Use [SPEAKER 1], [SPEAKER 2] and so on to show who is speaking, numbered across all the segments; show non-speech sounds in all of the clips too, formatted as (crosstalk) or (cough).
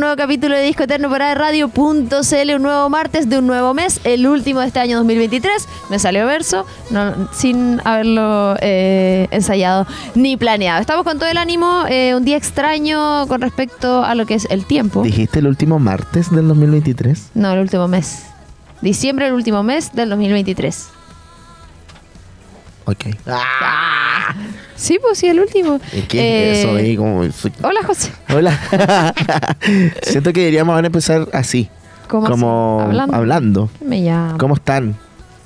[SPEAKER 1] nuevo capítulo de Disco Eterno para Radio.cl, un nuevo martes de un nuevo mes, el último de este año 2023. Me salió verso, no, sin haberlo eh, ensayado ni planeado. Estamos con todo el ánimo, eh, un día extraño con respecto a lo que es el tiempo.
[SPEAKER 2] ¿Dijiste el último martes del 2023?
[SPEAKER 1] No, el último mes. Diciembre, el último mes del 2023.
[SPEAKER 2] Ok.
[SPEAKER 1] Ah. Sí, pues sí, el último.
[SPEAKER 2] ¿Y qué es
[SPEAKER 1] Eh,
[SPEAKER 2] eso ahí? Como...
[SPEAKER 1] Hola, José.
[SPEAKER 2] Hola. (laughs) Siento que deberíamos ahora empezar así.
[SPEAKER 1] ¿Cómo así?
[SPEAKER 2] como
[SPEAKER 1] Hablando.
[SPEAKER 2] hablando.
[SPEAKER 1] Me llamo.
[SPEAKER 2] ¿Cómo están?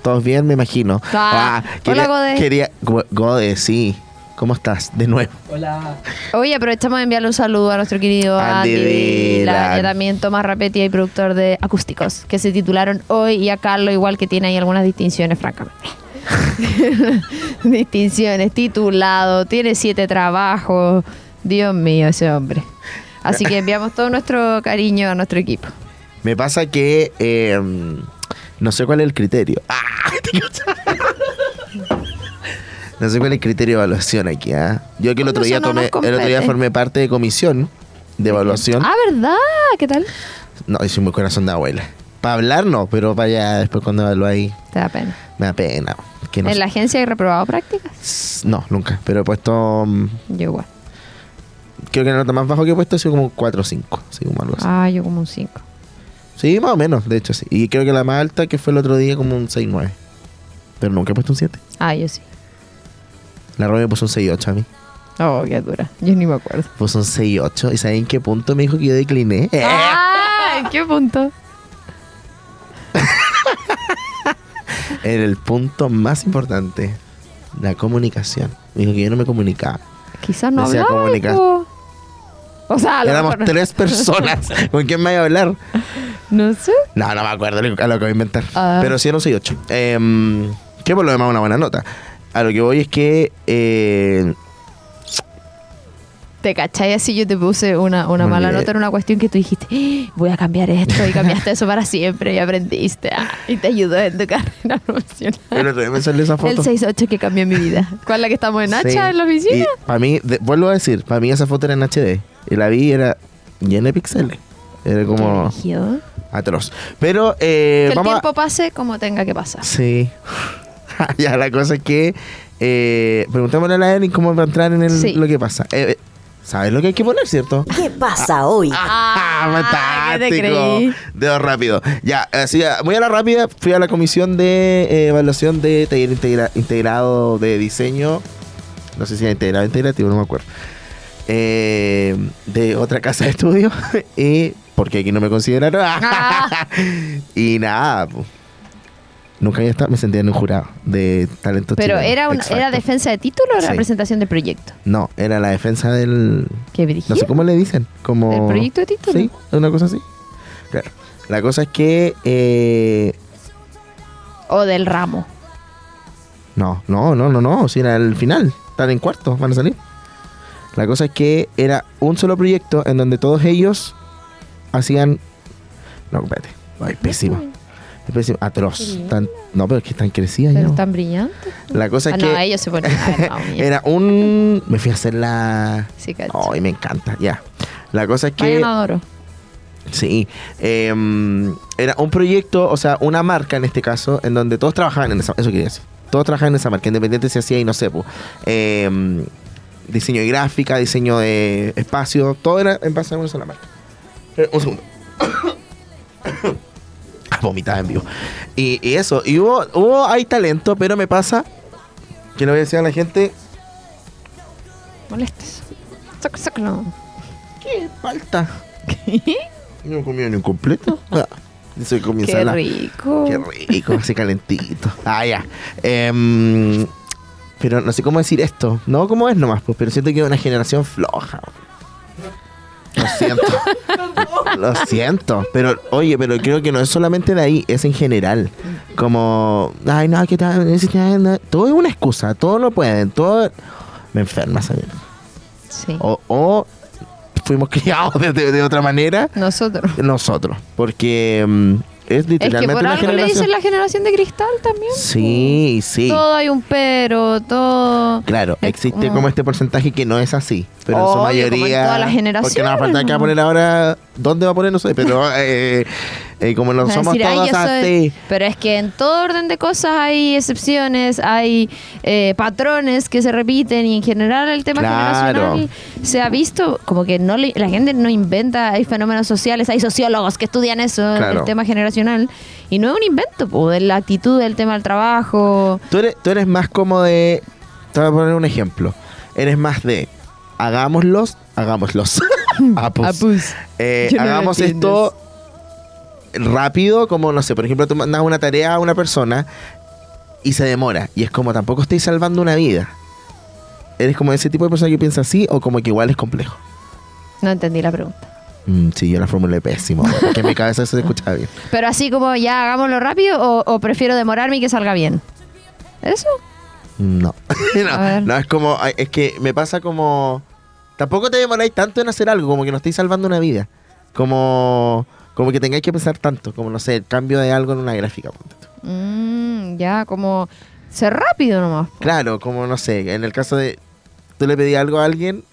[SPEAKER 2] ¿Todos bien? Me imagino.
[SPEAKER 1] Ah, hola, Gode.
[SPEAKER 2] Quería, Go- Gode, sí. ¿Cómo estás? De nuevo.
[SPEAKER 1] Hoy aprovechamos de enviarle un saludo a nuestro querido
[SPEAKER 2] Andy
[SPEAKER 1] Andy Vila, y también Tomás Rapetti y productor de Acústicos, que se titularon hoy, y a Carlos igual que tiene ahí algunas distinciones, francamente. (laughs) distinciones, titulado, tiene siete trabajos. Dios mío, ese hombre. Así que enviamos todo nuestro cariño a nuestro equipo.
[SPEAKER 2] Me pasa que eh, no sé cuál es el criterio. (laughs) No sé cuál es el criterio de evaluación aquí. ¿ah? Yo que el otro día tomé, el otro día formé parte de comisión de evaluación.
[SPEAKER 1] Ah, ¿verdad? ¿Qué tal?
[SPEAKER 2] No, soy muy corazón de abuela. Para hablar no, pero para allá después cuando evalúe
[SPEAKER 1] Te da pena.
[SPEAKER 2] me da pena. Que no,
[SPEAKER 1] ¿En
[SPEAKER 2] sé.
[SPEAKER 1] la agencia hay reprobado prácticas?
[SPEAKER 2] no, nunca. Pero he puesto. mm,
[SPEAKER 1] Yo igual.
[SPEAKER 2] Creo que la nota más bajo que he puesto ha sido como 4 o 5. Así como algo así.
[SPEAKER 1] Ah, yo como un 5.
[SPEAKER 2] Sí, más o menos, de hecho sí. Y creo que la más alta que fue el otro día como un 6-9. Pero nunca he puesto un 7.
[SPEAKER 1] Ah, yo sí.
[SPEAKER 2] La Romy me puso un 6-8 a mí.
[SPEAKER 1] Oh, qué dura. Yo ni me acuerdo.
[SPEAKER 2] Puso un 6-8. ¿Y saben en qué punto me dijo que yo decliné?
[SPEAKER 1] Ah, ¿en qué punto? (laughs)
[SPEAKER 2] En el punto más importante. La comunicación. Me dijo que yo no me comunicaba.
[SPEAKER 1] Quizás no hablaba. po. O sea,
[SPEAKER 2] Éramos
[SPEAKER 1] mejor-
[SPEAKER 2] tres personas. (laughs) ¿Con quién me iba a hablar?
[SPEAKER 1] No sé.
[SPEAKER 2] No, no me acuerdo a lo que voy a inventar.
[SPEAKER 1] Ah.
[SPEAKER 2] Pero sí era un 6-8. Eh, que por lo demás una buena nota. A lo que voy es que... eh,
[SPEAKER 1] Te cachai así yo te puse una, una mala nota en una cuestión que tú dijiste, "Ah, voy a cambiar esto y cambiaste eso para siempre y aprendiste ah, y te ayudó en tu (laughs) carrera profesional.
[SPEAKER 2] el otro día me salió esa
[SPEAKER 1] El
[SPEAKER 2] foto.
[SPEAKER 1] 6-8 que cambió mi vida. ¿Cuál es la que estamos en Hacha
[SPEAKER 2] Sí.
[SPEAKER 1] en la oficina?
[SPEAKER 2] Para mí, de- vuelvo a decir, para mí esa foto era en HD. Y la vi y era llena de píxeles. Era como atroz. Pero eh,
[SPEAKER 1] que el
[SPEAKER 2] vamos a-
[SPEAKER 1] tiempo pase como tenga que pasar.
[SPEAKER 2] Sí. (laughs) ya, la cosa es que eh, preguntémosle a la Erin cómo va a entrar en el,
[SPEAKER 1] Sí.
[SPEAKER 2] lo que pasa. Eh, eh, ¿Sabes lo que hay que poner, cierto?
[SPEAKER 3] ¿Qué pasa hoy?
[SPEAKER 1] Ah, ¿qué te
[SPEAKER 2] fantástico. Dedo rápido. Ya, así, ah, muy a la rápida, fui a la comisión de eh, evaluación de taller integra- integrado de diseño. No sé si era integrado integrativo, no me acuerdo. Eh, de otra casa de estudio. (laughs) y porque aquí no me consideraron.
[SPEAKER 1] Ah. (laughs)
[SPEAKER 2] y nada, pues. Nunca había estado, me sentía en un jurado de talento
[SPEAKER 1] Pero
[SPEAKER 2] chileno.
[SPEAKER 1] era, una, ¿era defensa de título o era
[SPEAKER 2] Sí.
[SPEAKER 1] presentación de proyecto?
[SPEAKER 2] No, era la defensa del.
[SPEAKER 1] ¿Qué?
[SPEAKER 2] No sé cómo le dicen. Como...
[SPEAKER 1] ¿Del proyecto de título?
[SPEAKER 2] Sí, una cosa así. Claro. La cosa es que. eh,
[SPEAKER 1] O del ramo.
[SPEAKER 2] no, no, no, no, no. Si era el final. Están en cuarto, van a salir. La cosa es que era un solo proyecto en donde todos ellos hacían. No, espérate. Ay, pésimo. Atroz. Tan- no, pero es que están crecidas
[SPEAKER 1] Pero
[SPEAKER 2] ya.
[SPEAKER 1] están brillantes.
[SPEAKER 2] La cosa es
[SPEAKER 1] Ah,
[SPEAKER 2] que.
[SPEAKER 1] no, ellos se ponen. No. (laughs)
[SPEAKER 2] Era un. Me fui a hacer la.
[SPEAKER 1] Sí, cacho.
[SPEAKER 2] Ay, me encanta, ya. La cosa es que.
[SPEAKER 1] Vayan a Doro.
[SPEAKER 2] Sí. em, era un proyecto, o sea, una marca en este caso, en donde todos trabajaban en esa. Eso quería decir. Todos trabajaban en esa marca, independiente si hacía y no sé, pues, em, diseño de gráfica, diseño de espacio, todo era en base a una sola marca. Eh, un segundo. (laughs) Vomitaba en vivo. Y, y eso, y hubo, hubo, hay talento, pero me pasa que le voy a decir a la gente
[SPEAKER 1] Molestes. Sácalo.
[SPEAKER 2] ¿Qué falta? No he comido ni un completo. (laughs) Ah, Eso comí
[SPEAKER 1] Qué rico.
[SPEAKER 2] Qué rico, así calentito. Ah, ya. Em, pero no sé cómo decir esto. No cómo es nomás, pues, pero siento que es una generación floja. Lo siento. Lo siento. Pero, oye, pero creo que no es solamente de ahí, es en general. Como, ay, no, ¿qué tal? Todo es una excusa, todo lo pueden, todo. Me enferma esa.
[SPEAKER 1] Sí.
[SPEAKER 2] O, o fuimos (laughs) criados de, de- de otra manera
[SPEAKER 1] Nosotros.
[SPEAKER 2] nosotros. Porque mm, Es
[SPEAKER 1] Es que
[SPEAKER 2] literalmente
[SPEAKER 1] por algo le
[SPEAKER 2] generación.
[SPEAKER 1] dicen la generación de cristal también.
[SPEAKER 2] Sí, sí.
[SPEAKER 1] Todo hay un pero, todo.
[SPEAKER 2] Claro, existe
[SPEAKER 1] como-
[SPEAKER 2] como este porcentaje que no es así. Pero en su
[SPEAKER 1] Obvio,
[SPEAKER 2] mayoría.
[SPEAKER 1] como en todas las generaciones,
[SPEAKER 2] Porque nada falta que va a poner ahora. ¿Dónde va a poner? No sé, pero (laughs) eh, eh, como no somos
[SPEAKER 1] decir, "Ay,
[SPEAKER 2] todos
[SPEAKER 1] yo soy-".
[SPEAKER 2] así.
[SPEAKER 1] Pero es que en todo orden de cosas hay excepciones, hay eh, patrones que se repiten y en general el tema
[SPEAKER 2] Claro.
[SPEAKER 1] generacional se ha visto como que no le- la gente no inventa, hay fenómenos sociales, hay sociólogos que estudian eso,
[SPEAKER 2] Claro.
[SPEAKER 1] el tema generacional, y no es un invento, po, de la actitud del tema del trabajo.
[SPEAKER 2] Tú eres, tú eres más como de. Te voy a poner un ejemplo. Eres más de. Hagámoslos, hagámoslos. (laughs) Apus.
[SPEAKER 1] Apus.
[SPEAKER 2] Eh,
[SPEAKER 1] no
[SPEAKER 2] hagamos esto rápido, como no sé, por ejemplo, tú mandas una tarea a una persona y se demora. Y es como tampoco estoy salvando una vida. ¿Eres como ese tipo de persona que piensa así o como que igual es complejo?
[SPEAKER 1] No entendí la pregunta.
[SPEAKER 2] Mm, sí, yo la formulé pésimo, (laughs) porque en mi cabeza se escuchaba bien.
[SPEAKER 1] Pero así como ya hagámoslo rápido o, o prefiero demorarme y que salga bien. ¿Eso?
[SPEAKER 2] No. (laughs)
[SPEAKER 1] A (laughs) ver.
[SPEAKER 2] no, no, es como, es que me pasa como, tampoco te demoráis tanto en hacer algo, como que no estáis salvando una vida. Como, como que tengáis que pensar tanto, como no sé, el cambio de algo en una gráfica.
[SPEAKER 1] Mm, ya, como ser rápido nomás.
[SPEAKER 2] Claro, como no sé, en el caso de, tú le pedí algo a alguien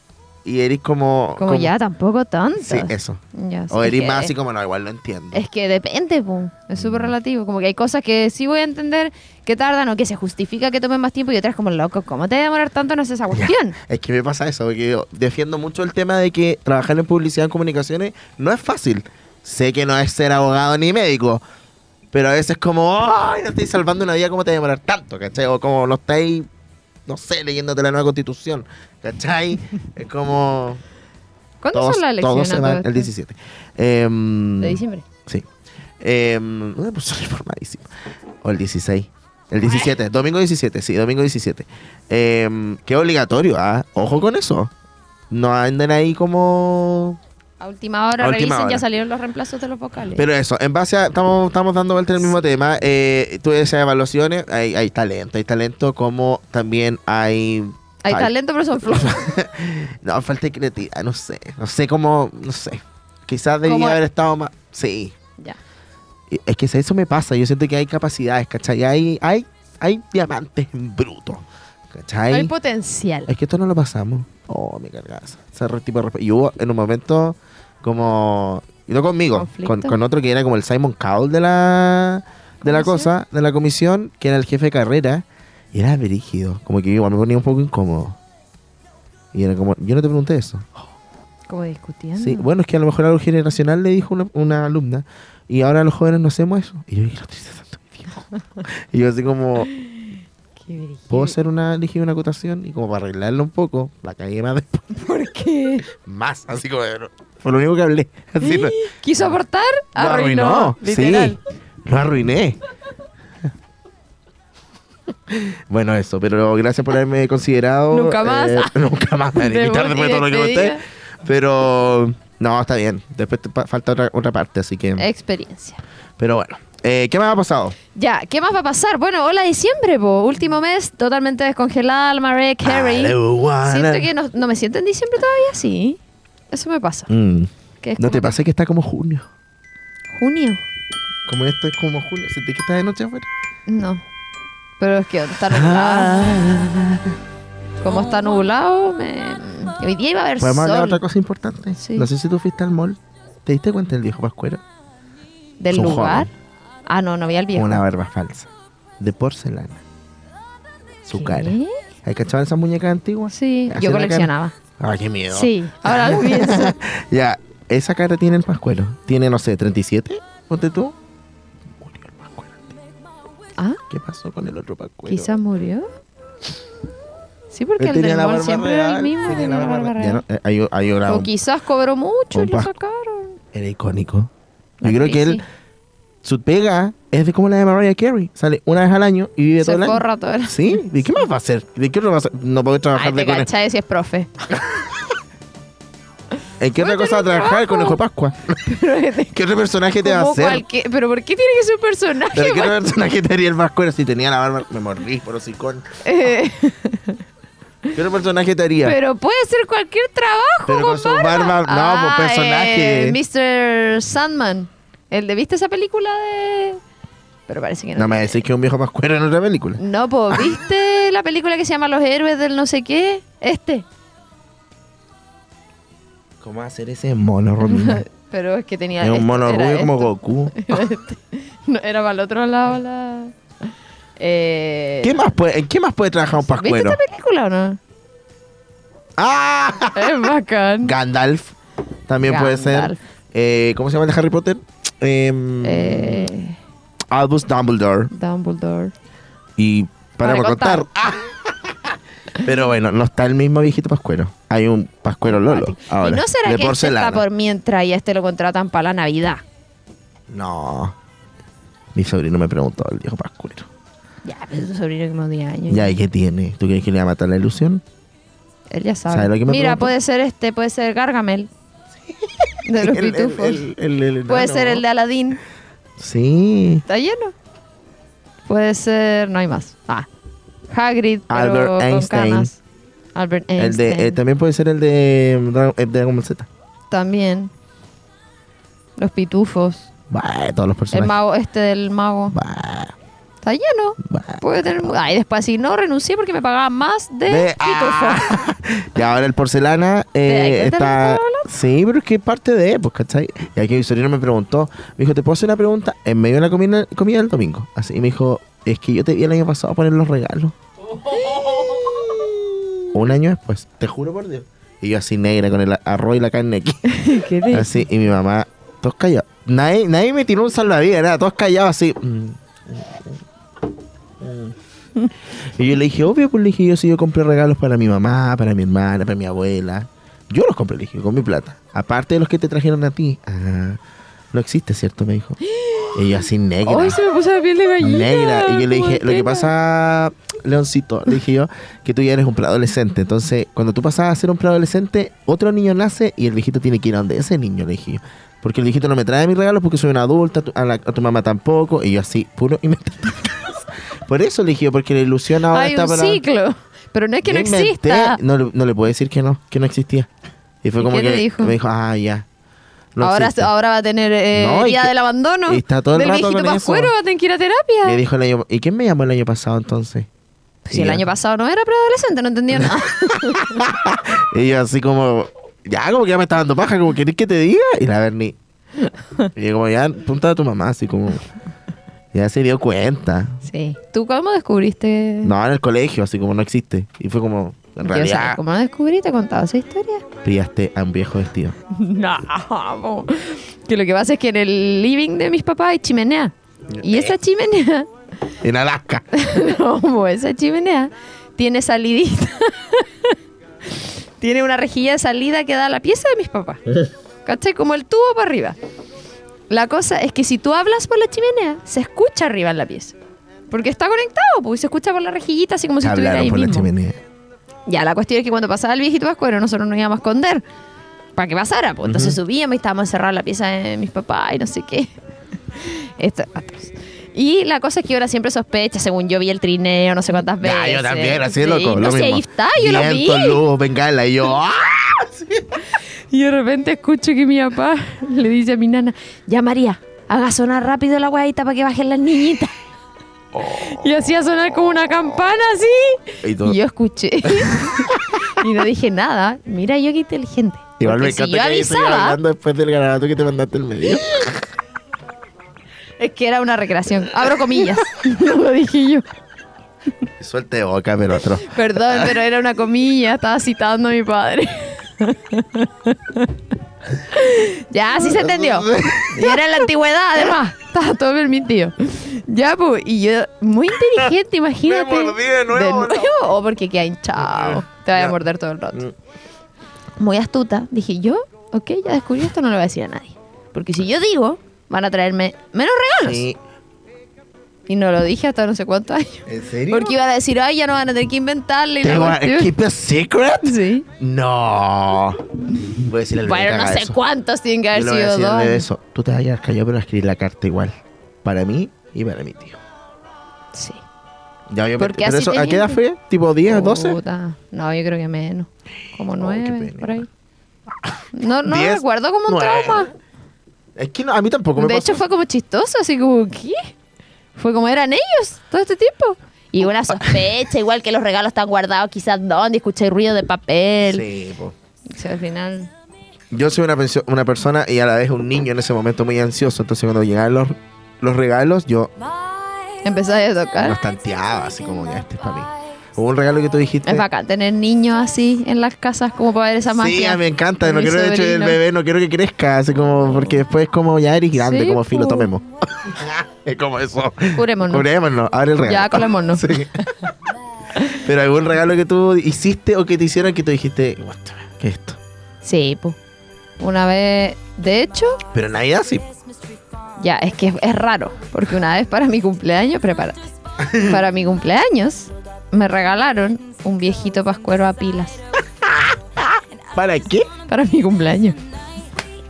[SPEAKER 2] y eres como...
[SPEAKER 1] Como, ya, tampoco tanto.
[SPEAKER 2] Sí, eso.
[SPEAKER 1] Ya, sí,
[SPEAKER 2] O
[SPEAKER 1] es
[SPEAKER 2] eres más así como, no, igual lo entiendo.
[SPEAKER 1] Es que depende, es
[SPEAKER 2] Mm.
[SPEAKER 1] súper relativo. Como que hay cosas que sí voy a entender que tardan o que se justifica que tomen más tiempo y otras como loco. ¿Cómo te va a demorar tanto en hacer esa cuestión? (laughs)
[SPEAKER 2] Es que me pasa eso, porque yo defiendo mucho el tema de que trabajar en publicidad y comunicaciones no es fácil. Sé que no es ser abogado ni médico, pero a veces como, ay, no estoy salvando una vida, ¿cómo te va a demorar tanto? ¿Cachai? O como no estáis, no sé, leyéndote la nueva constitución, ¿cachai? es como...
[SPEAKER 1] ¿Cuándo
[SPEAKER 2] Todos,
[SPEAKER 1] son las elecciones?
[SPEAKER 2] todos se van el
[SPEAKER 1] esto?
[SPEAKER 2] 17. Em,
[SPEAKER 1] De diciembre.
[SPEAKER 2] Sí. Eh, una persona informadísima. O el 16. El 17. Domingo 17, sí, domingo 17. Eh, que obligatorio, ¿ah? Ojo con eso. No anden ahí como...
[SPEAKER 1] A última hora,
[SPEAKER 2] A última
[SPEAKER 1] revisen,
[SPEAKER 2] hora.
[SPEAKER 1] ya salieron los reemplazos de los vocales.
[SPEAKER 2] Pero eso, en base a... Estamos, estamos dando vuelta en el mismo tema. Eh, tú esas evaluaciones, hay, hay talento. Hay talento como también hay...
[SPEAKER 1] hay
[SPEAKER 2] ay,
[SPEAKER 1] talento, pero son flojos. (laughs)
[SPEAKER 2] No, falta de creatividad, no sé. No sé cómo... No sé. Quizás debía haber estado más... Sí.
[SPEAKER 1] ya.
[SPEAKER 2] Es que eso me pasa, yo siento que hay capacidades, ¿cachai? Hay, hay, hay diamantes en bruto, ¿cachai?
[SPEAKER 1] Hay potencial.
[SPEAKER 2] es que esto no lo pasamos. Oh, cargas. Ese re- tipo de Y hubo en un momento como... Y no conmigo, con, con otro que era como el Simon Cowell de la, de la cosa, de la comisión, que era el jefe de carrera. Y era brígido, como que igual me ponía un poco incómodo. Y era como, yo no te pregunté eso.
[SPEAKER 1] Como discutiendo.
[SPEAKER 2] Sí, bueno, es que a lo mejor algo generacional le dijo una, una alumna y ahora los jóvenes no hacemos eso. Y yo dije, lo estoy viejo. (laughs) y yo así como. (laughs) ¿puedo hacer una, elegir una acotación? Y como para arreglarlo un poco, la cagué más después.
[SPEAKER 1] ¿Por qué? (laughs)
[SPEAKER 2] Más, así como, de- fue lo único que hablé. (laughs) Así lo,
[SPEAKER 1] ¿Quiso aportar?
[SPEAKER 2] lo
[SPEAKER 1] Arruinó.
[SPEAKER 2] arruinó.
[SPEAKER 1] Literal.
[SPEAKER 2] Sí, lo arruiné. (laughs) bueno, eso, pero gracias por haberme considerado.
[SPEAKER 1] Nunca más.
[SPEAKER 2] Eh, (laughs) nunca más me van a
[SPEAKER 1] Debut
[SPEAKER 2] invitar
[SPEAKER 1] y
[SPEAKER 2] después de todo lo que
[SPEAKER 1] despedida.
[SPEAKER 2] conté. Pero, no, está bien. Después te pa- falta otra, otra parte, así que.
[SPEAKER 1] Experiencia.
[SPEAKER 2] Pero bueno, eh, ¿qué me ha pasado?
[SPEAKER 1] Ya, ¿qué más va a pasar? Bueno, hola diciembre, po. último mes totalmente descongelada, la Mariah Carey.
[SPEAKER 2] I don't wanna-
[SPEAKER 1] Siento que no, no me siento en diciembre todavía, sí. Eso me pasa.
[SPEAKER 2] Mm.
[SPEAKER 1] Que es
[SPEAKER 2] ¿No
[SPEAKER 1] como
[SPEAKER 2] te pasa que está como junio?
[SPEAKER 1] ¿Junio?
[SPEAKER 2] Como esto es como junio. ¿Sentís que está de noche afuera?
[SPEAKER 1] No. Pero es que está nublado.
[SPEAKER 2] Ah.
[SPEAKER 1] Como está nublado, me... hoy día iba a haber
[SPEAKER 2] ¿Podemos hablar de otra cosa importante?
[SPEAKER 1] Sí.
[SPEAKER 2] No sé si tú fuiste al mall. ¿Te diste cuenta del viejo Pascuero?
[SPEAKER 1] ¿Del lugar?
[SPEAKER 2] joven.
[SPEAKER 1] Ah, no, no vi al viejo.
[SPEAKER 2] Una barba falsa. De porcelana. Su
[SPEAKER 1] ¿Qué?
[SPEAKER 2] cara. ¿Hay cachado esas muñecas antiguas?
[SPEAKER 1] Sí, yo
[SPEAKER 2] cara. Ay, qué miedo.
[SPEAKER 1] Sí, ahora lo pienso. (laughs)
[SPEAKER 2] Ya, esa cara tiene el Pascuero. Tiene, no sé, 37. Ponte tú. Murió el Pascuero.
[SPEAKER 1] Ah,
[SPEAKER 2] ¿Qué pasó con el otro Pascuero?
[SPEAKER 1] quizás murió. Sí, porque
[SPEAKER 2] Él
[SPEAKER 1] el
[SPEAKER 2] tenía
[SPEAKER 1] del siempre era el mismo.
[SPEAKER 2] tenía
[SPEAKER 1] tenía
[SPEAKER 2] la
[SPEAKER 1] barba real.
[SPEAKER 2] no, hay,
[SPEAKER 1] O
[SPEAKER 2] un-
[SPEAKER 1] quizás cobró mucho y lo sacaron.
[SPEAKER 2] Era icónico. Yo creo que él, su pega es de como la de Mariah Carey. Sale una vez al año y vive todo
[SPEAKER 1] Se
[SPEAKER 2] el año.
[SPEAKER 1] todo el...
[SPEAKER 2] ¿Sí? ¿De qué más va a hacer? ¿De qué otro va a hacer? No puede trabajar
[SPEAKER 1] Ay,
[SPEAKER 2] de conejo.
[SPEAKER 1] cachai si es profe. (laughs)
[SPEAKER 2] ¿En qué otra cosa va a trabajar el conejo (laughs) de Pascua? (laughs) ¿Qué otro personaje te va a hacer?
[SPEAKER 1] cualquier- Pero ¿por qué tiene que ser un personaje?
[SPEAKER 2] ¿Pero qué otro personaje te haría el Pascuero si tenía la barba? Me mordí por hocicón.
[SPEAKER 1] Eh,
[SPEAKER 2] ¿Qué otro personaje te haría?
[SPEAKER 1] pero puede ser cualquier trabajo
[SPEAKER 2] Pero con
[SPEAKER 1] con
[SPEAKER 2] su
[SPEAKER 1] barba.
[SPEAKER 2] barba- no, pues,
[SPEAKER 1] Ah,
[SPEAKER 2] personaje.
[SPEAKER 1] eh, Mr. Sandman. El de, ¿viste esa película de...? Pero parece que no.
[SPEAKER 2] No me decís que es un viejo pascuero en otra película.
[SPEAKER 1] No, pues, (laughs) ¿viste la película que se llama Los Héroes del no sé qué? Este.
[SPEAKER 2] ¿Cómo hacer ese mono, Romina? (laughs)
[SPEAKER 1] Pero es que tenía...
[SPEAKER 2] es un
[SPEAKER 1] esto,
[SPEAKER 2] mono
[SPEAKER 1] era
[SPEAKER 2] rubio como
[SPEAKER 1] esto.
[SPEAKER 2] Goku. (laughs)
[SPEAKER 1] Era, este. No, era para el otro lado la... Eh,
[SPEAKER 2] ¿Qué más puede, ¿En qué más puede trabajar un
[SPEAKER 1] ¿Viste
[SPEAKER 2] pascuero?
[SPEAKER 1] esta película o no?
[SPEAKER 2] ¡Ah!
[SPEAKER 1] Es bacán.
[SPEAKER 2] Gandalf. También puede ser.
[SPEAKER 1] Gandalf.
[SPEAKER 2] Eh, ¿Cómo se llama el de Harry Potter? Em,
[SPEAKER 1] Eh,
[SPEAKER 2] Albus Dumbledore.
[SPEAKER 1] Dumbledore.
[SPEAKER 2] Y para
[SPEAKER 1] Para
[SPEAKER 2] contar.
[SPEAKER 1] contar. (laughs)
[SPEAKER 2] Pero bueno, no está el mismo viejito pascuero. Hay un pascuero Lolo. Ahora,
[SPEAKER 1] ¿Y no será
[SPEAKER 2] de
[SPEAKER 1] que este está por mientras y a este lo contratan para la Navidad?
[SPEAKER 2] No. Mi sobrino me preguntó el viejo pascuero.
[SPEAKER 1] Ya, pero tu sobrino como 10 años.
[SPEAKER 2] Ya, ¿y qué tiene? ¿Tú crees que le va a matar la ilusión?
[SPEAKER 1] Él ya sabe.
[SPEAKER 2] ¿Sabe lo que me
[SPEAKER 1] Mira,
[SPEAKER 2] preguntó?
[SPEAKER 1] puede ser este, puede ser Gargamel. (laughs) (laughs) De los
[SPEAKER 2] El- el-
[SPEAKER 1] pitufos.
[SPEAKER 2] el- el- el
[SPEAKER 1] puede ser el de Aladdin.
[SPEAKER 2] Sí.
[SPEAKER 1] Está lleno. Puede ser, no hay más. Ah, Hagrid, pero
[SPEAKER 2] Albert
[SPEAKER 1] con
[SPEAKER 2] Einstein.
[SPEAKER 1] canas. Albert
[SPEAKER 2] El
[SPEAKER 1] Einstein.
[SPEAKER 2] de, eh, también puede ser el de, el de Dragon Ball Z.
[SPEAKER 1] También. Los pitufos.
[SPEAKER 2] Bah, todos los
[SPEAKER 1] El
[SPEAKER 2] personajes.
[SPEAKER 1] mago, este del mago.
[SPEAKER 2] Bah,
[SPEAKER 1] Está lleno.
[SPEAKER 2] bah.
[SPEAKER 1] Puede tener. Ay, después si no renuncié porque me pagaban más de,
[SPEAKER 2] De- ah. (laughs) y ahora el porcelana
[SPEAKER 1] ¿Te das
[SPEAKER 2] eh, está. Sí, pero es que es parte de, pues, ¿cachai? Y aquí mi sobrino me preguntó, me dijo, ¿te puedo hacer una pregunta en medio de la comida, comida del domingo? Así, y me dijo, es que yo te vi el año pasado poner los regalos. (laughs) Un año después, te juro por Dios. Y yo así negra con el arroz y la carne aquí. (laughs)
[SPEAKER 1] ¿Qué te-
[SPEAKER 2] Así, y mi mamá, todos callados. Nadie, nadie me tiró un salvavidas, nada, todos callados así. Y yo le dije, obvio, pues le dije, yo sí, yo compré regalos para mi mamá, para mi hermana, para mi abuela. Yo los compré, le dije, con mi plata. Aparte de los que te trajeron a ti. Ah, no existe, ¿cierto? Me dijo. Y yo así negra.
[SPEAKER 1] Ay, se me puso la piel de gallina.
[SPEAKER 2] Negra. Y yo le dije, lo que pasa, Leoncito, le dije yo, que tú ya eres un preadolescente. Entonces, cuando tú pasas a ser un preadolescente, otro niño nace y el viejito tiene que ir a donde ese niño, le dije yo. Porque el viejito no me trae mis regalos porque soy una adulta, a, la- a tu mamá tampoco. Y yo así, puro y me Por eso le yo, porque la ilusión ahora
[SPEAKER 1] Hay
[SPEAKER 2] está
[SPEAKER 1] un
[SPEAKER 2] para...
[SPEAKER 1] ciclo. Pero no es que no
[SPEAKER 2] inventé-
[SPEAKER 1] exista.
[SPEAKER 2] No, le- no le puedo decir que no, que no existía. Y fue
[SPEAKER 1] ¿Y
[SPEAKER 2] como
[SPEAKER 1] qué
[SPEAKER 2] que
[SPEAKER 1] te dijo?
[SPEAKER 2] me dijo, ah, ya. no
[SPEAKER 1] ahora,
[SPEAKER 2] existe".
[SPEAKER 1] ahora va a tener eh,
[SPEAKER 2] No, y
[SPEAKER 1] día
[SPEAKER 2] que-
[SPEAKER 1] del abandono.
[SPEAKER 2] y está todo el
[SPEAKER 1] del
[SPEAKER 2] rato
[SPEAKER 1] viejito
[SPEAKER 2] con eso.
[SPEAKER 1] pascuero, va a tener que ir a terapia.
[SPEAKER 2] Me dijo el año... ¿Y quién me llamó el año pasado entonces?
[SPEAKER 1] Si
[SPEAKER 2] Y
[SPEAKER 1] el
[SPEAKER 2] yo-
[SPEAKER 1] año pasado no era preadolescente, no entendía nada. (laughs)
[SPEAKER 2] Y yo así como, ya como que ya me está dando paja, como querés que te diga. Y la Berni. Y yo como ya, punta a tu mamá, así como. Ya se dio cuenta.
[SPEAKER 1] sí. ¿Tú cómo descubriste?
[SPEAKER 2] No, en el colegio, así como no existe. Y fue como, en
[SPEAKER 1] saber,
[SPEAKER 2] realidad,
[SPEAKER 1] ¿Cómo lo descubriste? ¿Contado esa historia?
[SPEAKER 2] pillaste a un viejo vestido. (laughs)
[SPEAKER 1] no. po. Que lo que pasa es que en el living de mis papás hay chimenea. Y esa chimenea, (laughs)
[SPEAKER 2] En Alaska. (laughs)
[SPEAKER 1] no, po, esa chimenea tiene salidita. tiene una rejilla de salida que da a la pieza de mis papás. ¿Cachai? Como el tubo para arriba. La cosa es que si tú hablas por la chimenea, se escucha arriba en la pieza. Porque está conectado, pues y se escucha por la rejillita así como si estuviera
[SPEAKER 2] Hablaron
[SPEAKER 1] ahí
[SPEAKER 2] por la chimenea.
[SPEAKER 1] Ya, la cuestión es que cuando pasaba el viejito pascuero, nosotros nos íbamos a esconder para que pasara. Pues. Entonces subíamos y estábamos encerrados en la pieza de mis papás y no sé qué. (laughs) Esto atroz. Y la cosa es que ahora siempre sospecha, según yo vi el trineo no sé cuántas veces.
[SPEAKER 2] Ya, yo también, así de
[SPEAKER 1] Sí,
[SPEAKER 2] loco.
[SPEAKER 1] No
[SPEAKER 2] lo
[SPEAKER 1] sé,
[SPEAKER 2] mismo.
[SPEAKER 1] ahí está, yo lo vi.
[SPEAKER 2] Luz, bengala. Y yo, (laughs) ¡ah!
[SPEAKER 1] Y de repente escucho que mi papá le dice a mi nana, ya María, haga sonar rápido la guayita para que bajen las niñitas. Y hacía sonar como una campana así.
[SPEAKER 2] Y
[SPEAKER 1] yo escuché. (laughs) y no dije nada. Mira yo qué inteligente.
[SPEAKER 2] Igual me
[SPEAKER 1] Porque
[SPEAKER 2] encanta que estoy
[SPEAKER 1] avisaba,
[SPEAKER 2] hablando después del garabato que te mandaste el medio. (laughs)
[SPEAKER 1] es que era una recreación. Abro comillas. (laughs) no lo dije yo.
[SPEAKER 2] Suelte de boca, pero otro.
[SPEAKER 1] Perdón, pero era una comilla. Estaba citando a mi padre. (laughs) ya, sí se entendió. Y era en la antigüedad, además. Estaba todo permitido. Ya, pues, y yo, muy inteligente, (laughs) imagínate.
[SPEAKER 2] Me mordí de nuevo, no.
[SPEAKER 1] O porque queda hinchado. Te vaya a morder todo el rato.
[SPEAKER 2] Mm.
[SPEAKER 1] Muy astuta. Dije, yo, ok, ya descubrí esto, no lo voy a decir a nadie. Porque si yo digo, van a traerme menos regalos.
[SPEAKER 2] Sí.
[SPEAKER 1] Y no lo dije hasta no sé cuántos años.
[SPEAKER 2] ¿En serio?
[SPEAKER 1] Porque iban a decir, ay, ya no van a tener que inventarle.
[SPEAKER 2] ¿Te van a keep a secret?
[SPEAKER 1] Sí.
[SPEAKER 2] No. Voy a decirle al
[SPEAKER 1] Bueno, no sé
[SPEAKER 2] eso.
[SPEAKER 1] cuántos tienen que
[SPEAKER 2] Yo
[SPEAKER 1] haber
[SPEAKER 2] a
[SPEAKER 1] sido dos.
[SPEAKER 2] eso. Tú te vayas callado, pero a escribir la carta igual. Para mí y para mi tío.
[SPEAKER 1] Sí.
[SPEAKER 2] Ya, obviamente.
[SPEAKER 1] Porque
[SPEAKER 2] Pero
[SPEAKER 1] así
[SPEAKER 2] eso, ¿a qué edad fue? ¿Tipo 10, 12?
[SPEAKER 1] Puta. No, yo creo que menos. Como
[SPEAKER 2] Oh, qué
[SPEAKER 1] nueve,
[SPEAKER 2] pena.
[SPEAKER 1] por ahí. No, no recuerdo como un trauma.
[SPEAKER 2] Es que no, a mí tampoco me
[SPEAKER 1] De
[SPEAKER 2] pasó.
[SPEAKER 1] hecho, fue como chistoso, así como, ¿qué? Fue como eran ellos todo este tiempo. Y una (laughs) sospecha, igual que los regalos están guardados, quizás dónde, escuché ruido de papel.
[SPEAKER 2] Sí, po.
[SPEAKER 1] O sea, al final.
[SPEAKER 2] Yo soy una, una persona y a la vez un niño en ese momento muy ansioso. Entonces, cuando llegaban los, los regalos, yo
[SPEAKER 1] Empezaste a tocar.
[SPEAKER 2] los tanteaba, así como ya, este es para mí. Un regalo que tú dijiste.
[SPEAKER 1] Es bacán tener niños así en las casas, como para ver esa magia.
[SPEAKER 2] Sí, a mí me encanta. No quiero, de hecho, el bebé no quiero que crezca, así como, porque después, como ya eres grande,
[SPEAKER 1] Sí,
[SPEAKER 2] como filo, tomemos. (laughs) es como eso.
[SPEAKER 1] Curémonos.
[SPEAKER 2] Curémonos, abre el regalo.
[SPEAKER 1] Ya, colámonos. (laughs)
[SPEAKER 2] Sí. Pero algún regalo que tú hiciste o que te hicieron que tú dijiste, "What the- ¿qué es esto?
[SPEAKER 1] Sí, pues. Una vez, de hecho,
[SPEAKER 2] Pero en Navidad sí.
[SPEAKER 1] ya, es que es, es raro, porque una vez para mi cumpleaños, prepárate. (laughs) Para mi cumpleaños me regalaron un viejito pascuero a pilas. (laughs)
[SPEAKER 2] ¿Para qué?
[SPEAKER 1] Para mi cumpleaños.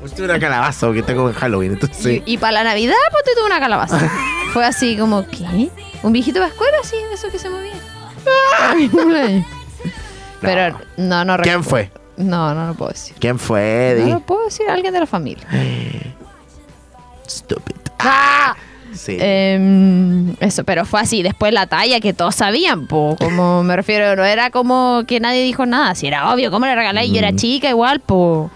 [SPEAKER 2] Usted una calabaza o que está como en Halloween, entonces.
[SPEAKER 1] Y, y para la Navidad, ponte tú una calabaza. (laughs) Fue así como, ¿qué? ¿Un viejito pascuero así? Eso que se movía. Para mi cumpleaños. (laughs) Pero no, no
[SPEAKER 2] ¿Quién
[SPEAKER 1] recuerdo.
[SPEAKER 2] fue?
[SPEAKER 1] No, no lo puedo decir.
[SPEAKER 2] ¿Quién fue,
[SPEAKER 1] No
[SPEAKER 2] Eddie?
[SPEAKER 1] lo puedo decir, alguien de la familia. (gasps)
[SPEAKER 2] Stupid.
[SPEAKER 1] ¡Ah!
[SPEAKER 2] Sí.
[SPEAKER 1] Em, eso, pero fue así. Después la talla que todos sabían, po. Como me refiero, no era como que nadie dijo nada. Si era obvio, ¿cómo le regalé? Yo era
[SPEAKER 2] Mm.
[SPEAKER 1] chica igual, po.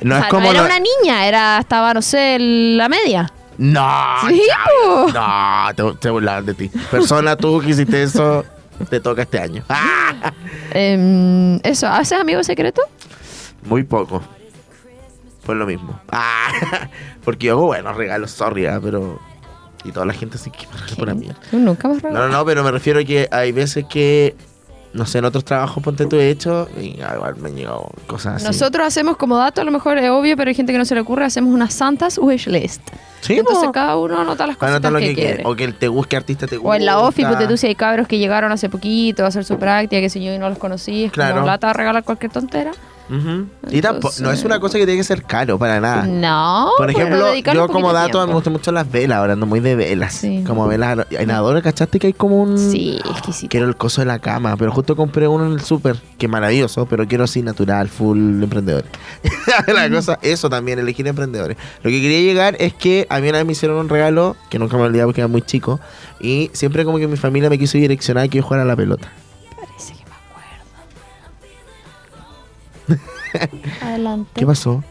[SPEAKER 2] no
[SPEAKER 1] O
[SPEAKER 2] es como.
[SPEAKER 1] no era
[SPEAKER 2] lo-
[SPEAKER 1] una niña, era, estaba, no sé, la media.
[SPEAKER 2] No,
[SPEAKER 1] Sí, po.
[SPEAKER 2] No, te, te burlaban de ti. Persona, tú que hiciste eso, te toca este año. Ah, (laughs)
[SPEAKER 1] Em, eso, ¿haces amigos secretos?
[SPEAKER 2] Muy poco. Pues lo mismo. Ah, (laughs) porque yo hago buenos regalos, sorry, ah, pero. Y toda la gente así que me regala por la mierda.
[SPEAKER 1] Nunca has
[SPEAKER 2] No, no, no, pero me refiero a que hay veces que. No sé, en otros trabajos ponte tú he hecho y ah, igual me han llegado cosas así.
[SPEAKER 1] Nosotros hacemos como dato, a lo mejor es obvio, pero hay gente que no se le ocurre, hacemos unas santas wish list.
[SPEAKER 2] Sí,
[SPEAKER 1] Entonces
[SPEAKER 2] po.
[SPEAKER 1] cada uno anota las cosas que,
[SPEAKER 2] que
[SPEAKER 1] quiere.
[SPEAKER 2] O que el te busque artista te gusta.
[SPEAKER 1] O en la OFI, porque tú si hay cabros que llegaron hace poquito a hacer su práctica, que sé yo, y no los conocí, es
[SPEAKER 2] Claro.
[SPEAKER 1] como lata a regalar cualquier tontera.
[SPEAKER 2] Y tampoco, no es una cosa que tiene que ser caro para nada.
[SPEAKER 1] No.
[SPEAKER 2] Por
[SPEAKER 1] pero
[SPEAKER 2] ejemplo, yo como dato me gustan mucho las velas, ahora ando muy de velas.
[SPEAKER 1] Sí.
[SPEAKER 2] Como velas. En Adora, ¿cachaste que hay como un.
[SPEAKER 1] Sí, exquisito.
[SPEAKER 2] Quiero el coso de la cama, pero justo compré uno en el súper, que maravilloso, pero quiero así natural, full emprendedores. (laughs) la cosa, eso también, elegir emprendedores. Lo que quería llegar es que a mí una vez me hicieron un regalo, que nunca me olvidé porque era muy chico, y siempre como que mi familia me quiso direccionar a que yo jugara a la pelota.
[SPEAKER 1] Adelante.
[SPEAKER 2] ¿Qué pasó?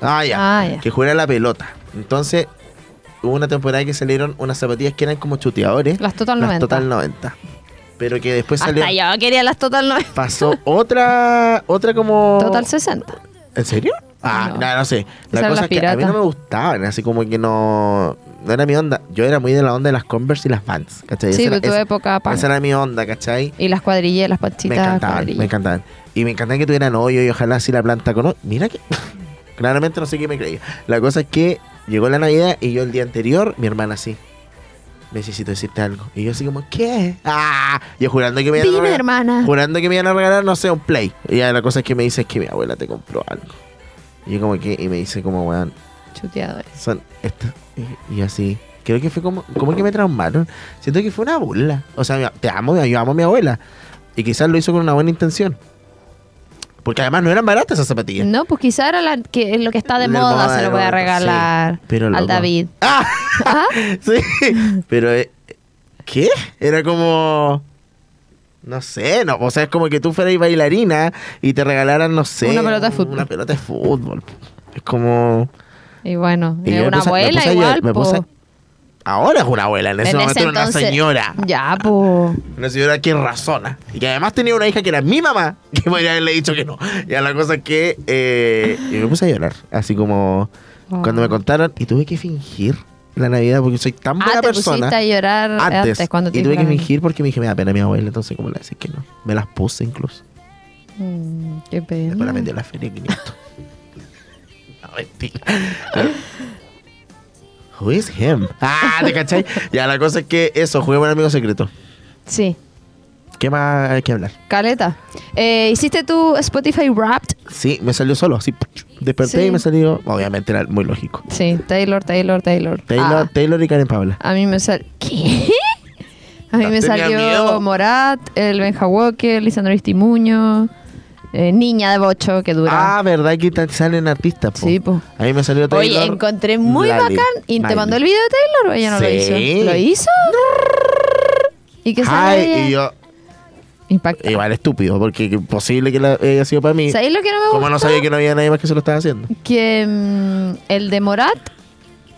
[SPEAKER 2] Ah, ya.
[SPEAKER 1] Ah, ya.
[SPEAKER 2] Que jugara la pelota. Entonces, hubo una temporada que salieron unas zapatillas que eran como chuteadores.
[SPEAKER 1] Las Total
[SPEAKER 2] Las
[SPEAKER 1] 90.
[SPEAKER 2] Total 90. Pero que después salió.
[SPEAKER 1] Hasta yo quería las Total 90.
[SPEAKER 2] Pasó otra. Otra como.
[SPEAKER 1] Total 60.
[SPEAKER 2] ¿En serio? Ah,
[SPEAKER 1] No.
[SPEAKER 2] no, no sé. La cosa es que a mí
[SPEAKER 1] las
[SPEAKER 2] no me gustaban, así como que no. No era mi onda. Yo era muy de la onda de las Converse y las Vans, ¿cachai?
[SPEAKER 1] Sí,
[SPEAKER 2] Esa
[SPEAKER 1] tu
[SPEAKER 2] esa-
[SPEAKER 1] época punk.
[SPEAKER 2] Esa era mi onda, ¿cachai?
[SPEAKER 1] Y las cuadrillas, las
[SPEAKER 2] Me
[SPEAKER 1] pachitas,
[SPEAKER 2] encantaban,
[SPEAKER 1] cuadrillas.
[SPEAKER 2] me encantaban. Y me encantaba que tuvieran hoyo y ojalá así la planta con hoyo. Mira que. (laughs) Claramente no sé qué me creía. La cosa es que llegó la Navidad y yo el día anterior, mi hermana así. Necesito decirte algo. Y yo así como, ¿qué? ¡Ah! Yo jurando que me iban a regalar-
[SPEAKER 1] hermana.
[SPEAKER 2] Jurando que me iban a regalar, no sé, un play. Y ya la cosa es que me dice es que mi abuela te compró algo. Y yo como que, y me dice como, weón,
[SPEAKER 1] Chuteadores.
[SPEAKER 2] son. Y, y así. Creo que fue como, como que me traumaron. Siento que fue una burla. O sea, te amo, yo amo a mi abuela. Y quizás lo hizo con una buena intención. Porque además no eran baratas esas zapatillas.
[SPEAKER 1] No, pues quizá era la, que, lo que está de moda,
[SPEAKER 2] moda,
[SPEAKER 1] se lo voy a regalar
[SPEAKER 2] sí, pero
[SPEAKER 1] al. David.
[SPEAKER 2] ¡Ah! (laughs)
[SPEAKER 1] ¿Ah? (laughs)
[SPEAKER 2] sí. Pero, eh, ¿qué? Era como. No sé, no, o sea, es como que tú fueras bailarina y te regalaran, no sé.
[SPEAKER 1] Una pelota de fútbol.
[SPEAKER 2] Una pelota de fútbol. Es como.
[SPEAKER 1] Y bueno,
[SPEAKER 2] Y
[SPEAKER 1] es
[SPEAKER 2] yo me
[SPEAKER 1] una
[SPEAKER 2] puse a- me
[SPEAKER 1] abuela
[SPEAKER 2] a
[SPEAKER 1] igual,
[SPEAKER 2] llorar, me puse a-
[SPEAKER 1] po.
[SPEAKER 2] Ahora es una abuela, en ese
[SPEAKER 1] En
[SPEAKER 2] momento
[SPEAKER 1] ese
[SPEAKER 2] era una señora.
[SPEAKER 1] Ya, pues.
[SPEAKER 2] Una señora que razona. Y que además tenía una hija que era mi mamá, (laughs) que podría haberle dicho que no. Ya la cosa es que. eh, y me puse a llorar. Así como. Cuando me contaron. Y tuve que fingir la Navidad porque soy tan buena
[SPEAKER 1] Ah, te
[SPEAKER 2] persona.
[SPEAKER 1] a llorar antes,
[SPEAKER 2] antes.
[SPEAKER 1] cuando te
[SPEAKER 2] y tuve que fingir porque me dije, me da pena mi abuela, entonces como le decir que no. Me las puse incluso.
[SPEAKER 1] Mm, qué pena.
[SPEAKER 2] Después la vendí a la feria 500. (laughs) no. Who is him? Ah, ¿te cachai? ya, la cosa es que eso, jugué con amigo secreto.
[SPEAKER 1] Sí,
[SPEAKER 2] ¿Qué más hay que hablar?
[SPEAKER 1] caleta. Eh, ¿Hiciste tu Spotify Wrapped?
[SPEAKER 2] Sí, me salió solo, así. Desperté
[SPEAKER 1] Sí.
[SPEAKER 2] y me salió. Obviamente era muy lógico.
[SPEAKER 1] Sí, Taylor, Taylor, Taylor.
[SPEAKER 2] Taylor,
[SPEAKER 1] Ah,
[SPEAKER 2] Taylor y Karen Paula.
[SPEAKER 1] a mí me salió... ¿Qué? A mí me
[SPEAKER 2] Tenía
[SPEAKER 1] salió
[SPEAKER 2] miedo.
[SPEAKER 1] Morat, el Benja Walker, Lisandro Istimuño, eh, Niña de Bocho, que dura.
[SPEAKER 2] Ah, ¿verdad que ta- salen artistas? po?
[SPEAKER 1] sí, pues.
[SPEAKER 2] A mí me salió Taylor.
[SPEAKER 1] Oye, encontré muy
[SPEAKER 2] Lali,
[SPEAKER 1] bacán. ¿Y te mandó el video de Taylor o ella no
[SPEAKER 2] Sí.
[SPEAKER 1] lo hizo? ¿Lo hizo? ¿Y qué sale
[SPEAKER 2] Ay,
[SPEAKER 1] ella?
[SPEAKER 2] y yo,
[SPEAKER 1] Impacta.
[SPEAKER 2] igual estúpido, porque que posible que la, haya sido para mí.
[SPEAKER 1] ¿Sabéis lo que no me gusta?
[SPEAKER 2] Como no sabía que no había nadie más que se lo estaba haciendo.
[SPEAKER 1] Que mm, el de Morat,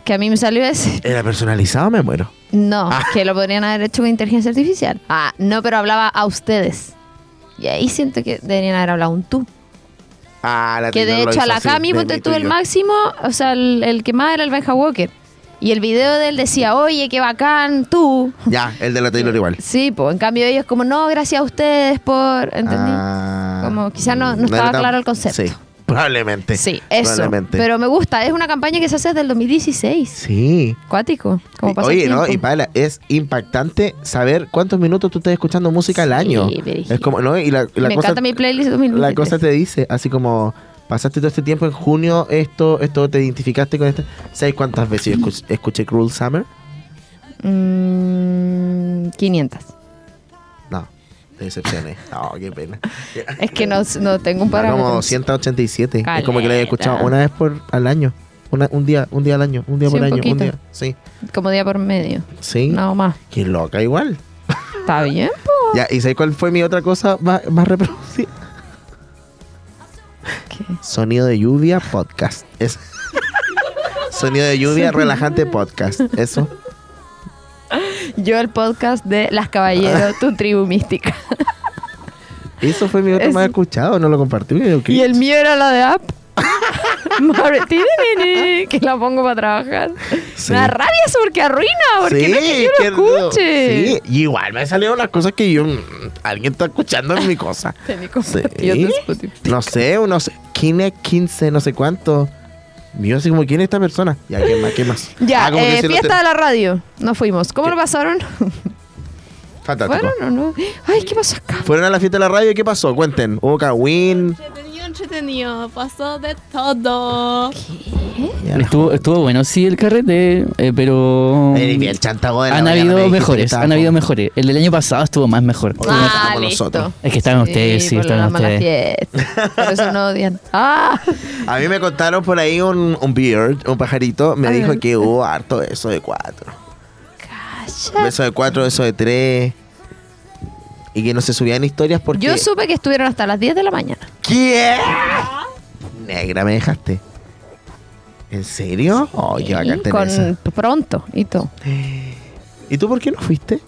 [SPEAKER 1] que a mí me salió ese. (laughs)
[SPEAKER 2] Era personalizado, me muero.
[SPEAKER 1] No,
[SPEAKER 2] Ah.
[SPEAKER 1] que lo podrían haber hecho con inteligencia artificial. Ah, no, pero hablaba a ustedes. Y ahí siento que deberían haber hablado un tú.
[SPEAKER 2] Ah, la
[SPEAKER 1] Que de hecho a la Cami, ponte tú el máximo, o sea, el, el que más era el Benja Walker. Y el video de él decía, oye, qué bacán, tú.
[SPEAKER 2] Ya, el de la Taylor igual.
[SPEAKER 1] Sí, pues en cambio ellos como, no, gracias a ustedes por... ¿Entendí?
[SPEAKER 2] Ah,
[SPEAKER 1] Como quizás no- no
[SPEAKER 2] era
[SPEAKER 1] estaba claro el concepto.
[SPEAKER 2] Sí, probablemente.
[SPEAKER 1] Sí, eso.
[SPEAKER 2] Probablemente.
[SPEAKER 1] Pero me gusta, es una campaña que se hace desde el 2016.
[SPEAKER 2] Sí.
[SPEAKER 1] Cuático. Como pasa
[SPEAKER 2] Oye,
[SPEAKER 1] el
[SPEAKER 2] ¿no? Y Paula, es impactante saber cuántos minutos tú estás escuchando música al año. Es como, ¿no? Y la, la
[SPEAKER 1] Me
[SPEAKER 2] cosa,
[SPEAKER 1] encanta mi playlist de 2023.
[SPEAKER 2] la cosa te dice, así como, pasaste todo este tiempo en junio, esto, esto, te identificaste con esto. ¿Sabes cuántas veces yo escuch- escuché Cruel Summer?
[SPEAKER 1] Mm, 500.
[SPEAKER 2] Te decepcioné. No, qué pena. (laughs)
[SPEAKER 1] Es que no, no tengo un parámetro.
[SPEAKER 2] como 287. Es como que la he escuchado
[SPEAKER 1] Caleta.
[SPEAKER 2] una vez por al año. Una, un día, un día al año, un día
[SPEAKER 1] Sí,
[SPEAKER 2] por
[SPEAKER 1] un
[SPEAKER 2] año, un día. Sí.
[SPEAKER 1] Como día por medio.
[SPEAKER 2] Sí.
[SPEAKER 1] Nada más.
[SPEAKER 2] Qué loca igual.
[SPEAKER 1] Está (laughs) bien, po.
[SPEAKER 2] Ya, ¿y sabes cuál fue mi otra cosa más, más reproducida? (laughs)
[SPEAKER 1] ¿Qué?
[SPEAKER 2] Sonido de lluvia podcast. Es Sonido de lluvia relajante podcast. Eso.
[SPEAKER 1] Yo el podcast de Las Caballeros, (laughs) tu tribu mística.
[SPEAKER 2] Eso fue mi otro
[SPEAKER 1] Es-
[SPEAKER 2] más escuchado, no lo compartí.
[SPEAKER 1] Y el mío era la de App. (laughs) Que la pongo para trabajar.
[SPEAKER 2] Sí.
[SPEAKER 1] Me da rabia eso porque arruina, porque no es que yo lo escuche.
[SPEAKER 2] Sí, y igual me salieron las cosas que yo. mm, Alguien está escuchando en mi cosa. (laughs) Sí.
[SPEAKER 1] de Spotify.
[SPEAKER 2] No sé, unos 15, 15, no sé cuánto. Yo así como, ¿quién es esta persona? Ya, ¿qué más? ¿Qué más? (laughs)
[SPEAKER 1] Ya,
[SPEAKER 2] Ah,
[SPEAKER 1] eh, fiesta
[SPEAKER 2] te-
[SPEAKER 1] de la radio. Nos fuimos. ¿Cómo
[SPEAKER 2] ¿Qué?
[SPEAKER 1] lo pasaron? (laughs)
[SPEAKER 2] Fantástico.
[SPEAKER 1] ¿Fueron o no? Ay, ¿qué pasó acá?
[SPEAKER 2] Fueron a la fiesta de la radio y ¿qué pasó? Cuenten. Hubo Kawin.
[SPEAKER 3] Entretenido. Pasó de todo.
[SPEAKER 4] Estuvo, estuvo bueno, sí, el carrete, eh, pero.
[SPEAKER 2] Eh, el chantago de la
[SPEAKER 4] han
[SPEAKER 2] me
[SPEAKER 4] habido
[SPEAKER 2] que
[SPEAKER 4] mejores, han habido mejores. El del año pasado estuvo más mejor.
[SPEAKER 2] Dejamos nosotros.
[SPEAKER 4] Es que estaban ustedes, sí, estaban ustedes.
[SPEAKER 1] Por eso no odian. (laughs) ¡Ah!
[SPEAKER 2] A mí me contaron por ahí un, un bird, un pajarito, me
[SPEAKER 1] A
[SPEAKER 2] dijo
[SPEAKER 1] ver.
[SPEAKER 2] que hubo harto eso de cuatro.
[SPEAKER 1] Calla.
[SPEAKER 2] Eso de cuatro, eso de tres. Y que no se subían historias porque.
[SPEAKER 1] Yo supe que estuvieron hasta las 10 de la mañana.
[SPEAKER 2] ¿Qué? Negra, me dejaste. ¿En serio? Oh, qué bacán tener
[SPEAKER 1] con pronto y todo.
[SPEAKER 2] ¿Y tú por qué no fuiste?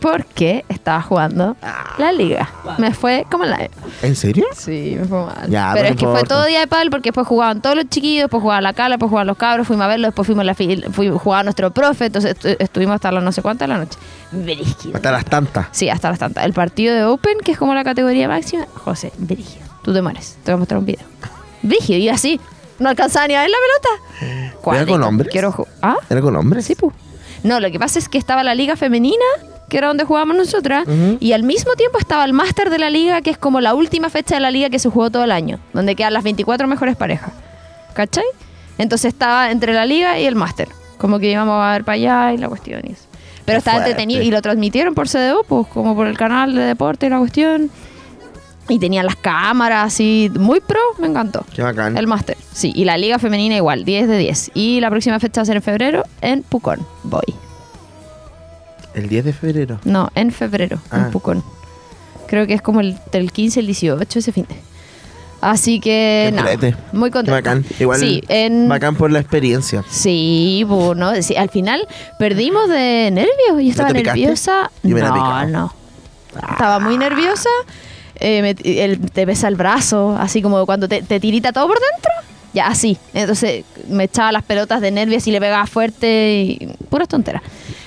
[SPEAKER 1] Porque estaba jugando
[SPEAKER 2] Ah.
[SPEAKER 1] la liga. Me fue como la...
[SPEAKER 2] ¿En serio?
[SPEAKER 1] Sí, me fue mal.
[SPEAKER 2] Ya,
[SPEAKER 1] pero
[SPEAKER 2] pero
[SPEAKER 1] es que fue
[SPEAKER 2] importa.
[SPEAKER 1] todo día de pal porque después jugaban todos los chiquillos, después jugaba la cala, después jugaban los cabros, fuimos a verlo, después fuimos a la fi- fuimos, jugaba nuestro profe, entonces estu- estuvimos hasta las no sé cuántas de la noche. Brígido.
[SPEAKER 2] Hasta las tantas.
[SPEAKER 1] Sí, hasta las tantas. El partido de Open, que es como la categoría máxima, José, brígido. Tú te mueres. Te voy a mostrar un video. Brígido, y así. No alcanzaba ni a ver la pelota. Cuático.
[SPEAKER 2] con hombres?
[SPEAKER 1] Quiero ¿Ah?
[SPEAKER 2] ¿Era con hombres?
[SPEAKER 1] Sí, pu. No, lo que pasa es que estaba la liga femenina, que era donde jugábamos nosotras, y al mismo tiempo estaba el máster de la liga, que es como la última fecha de la liga que se jugó todo el año, donde quedan las 24 mejores parejas. ¿Cachai? Entonces estaba entre la liga y el máster. Como que íbamos a ver para allá y la cuestión y eso. Pero estaba
[SPEAKER 2] fuerte.
[SPEAKER 1] entretenido y lo transmitieron por CDO, pues como por el canal de deporte y la cuestión. Y tenían las cámaras así, muy pro, me encantó.
[SPEAKER 2] Qué bacán.
[SPEAKER 1] El máster, sí. Y la liga femenina igual, 10 de 10. Y la próxima fecha va a ser en febrero en Pucón. Voy.
[SPEAKER 2] El 10 de febrero.
[SPEAKER 1] No, en febrero,
[SPEAKER 2] Ah.
[SPEAKER 1] en Pucón. Creo que es como el del 15 al 18 ese fin de. Así que,
[SPEAKER 2] entrete.
[SPEAKER 1] muy
[SPEAKER 2] Qué
[SPEAKER 1] contenta.
[SPEAKER 2] bacán. Igual
[SPEAKER 1] Sí, en...
[SPEAKER 2] bacán por la experiencia.
[SPEAKER 1] Sí, bueno, sí, al final perdimos de nervios. Yo estaba nerviosa.
[SPEAKER 2] Yo
[SPEAKER 1] no, no. Estaba muy nerviosa. Eh, me- el- te pesa el brazo, así como cuando te, te tirita todo por dentro. Ya, así. Entonces me echaba las pelotas de nervios y le pegaba fuerte y puras tonteras.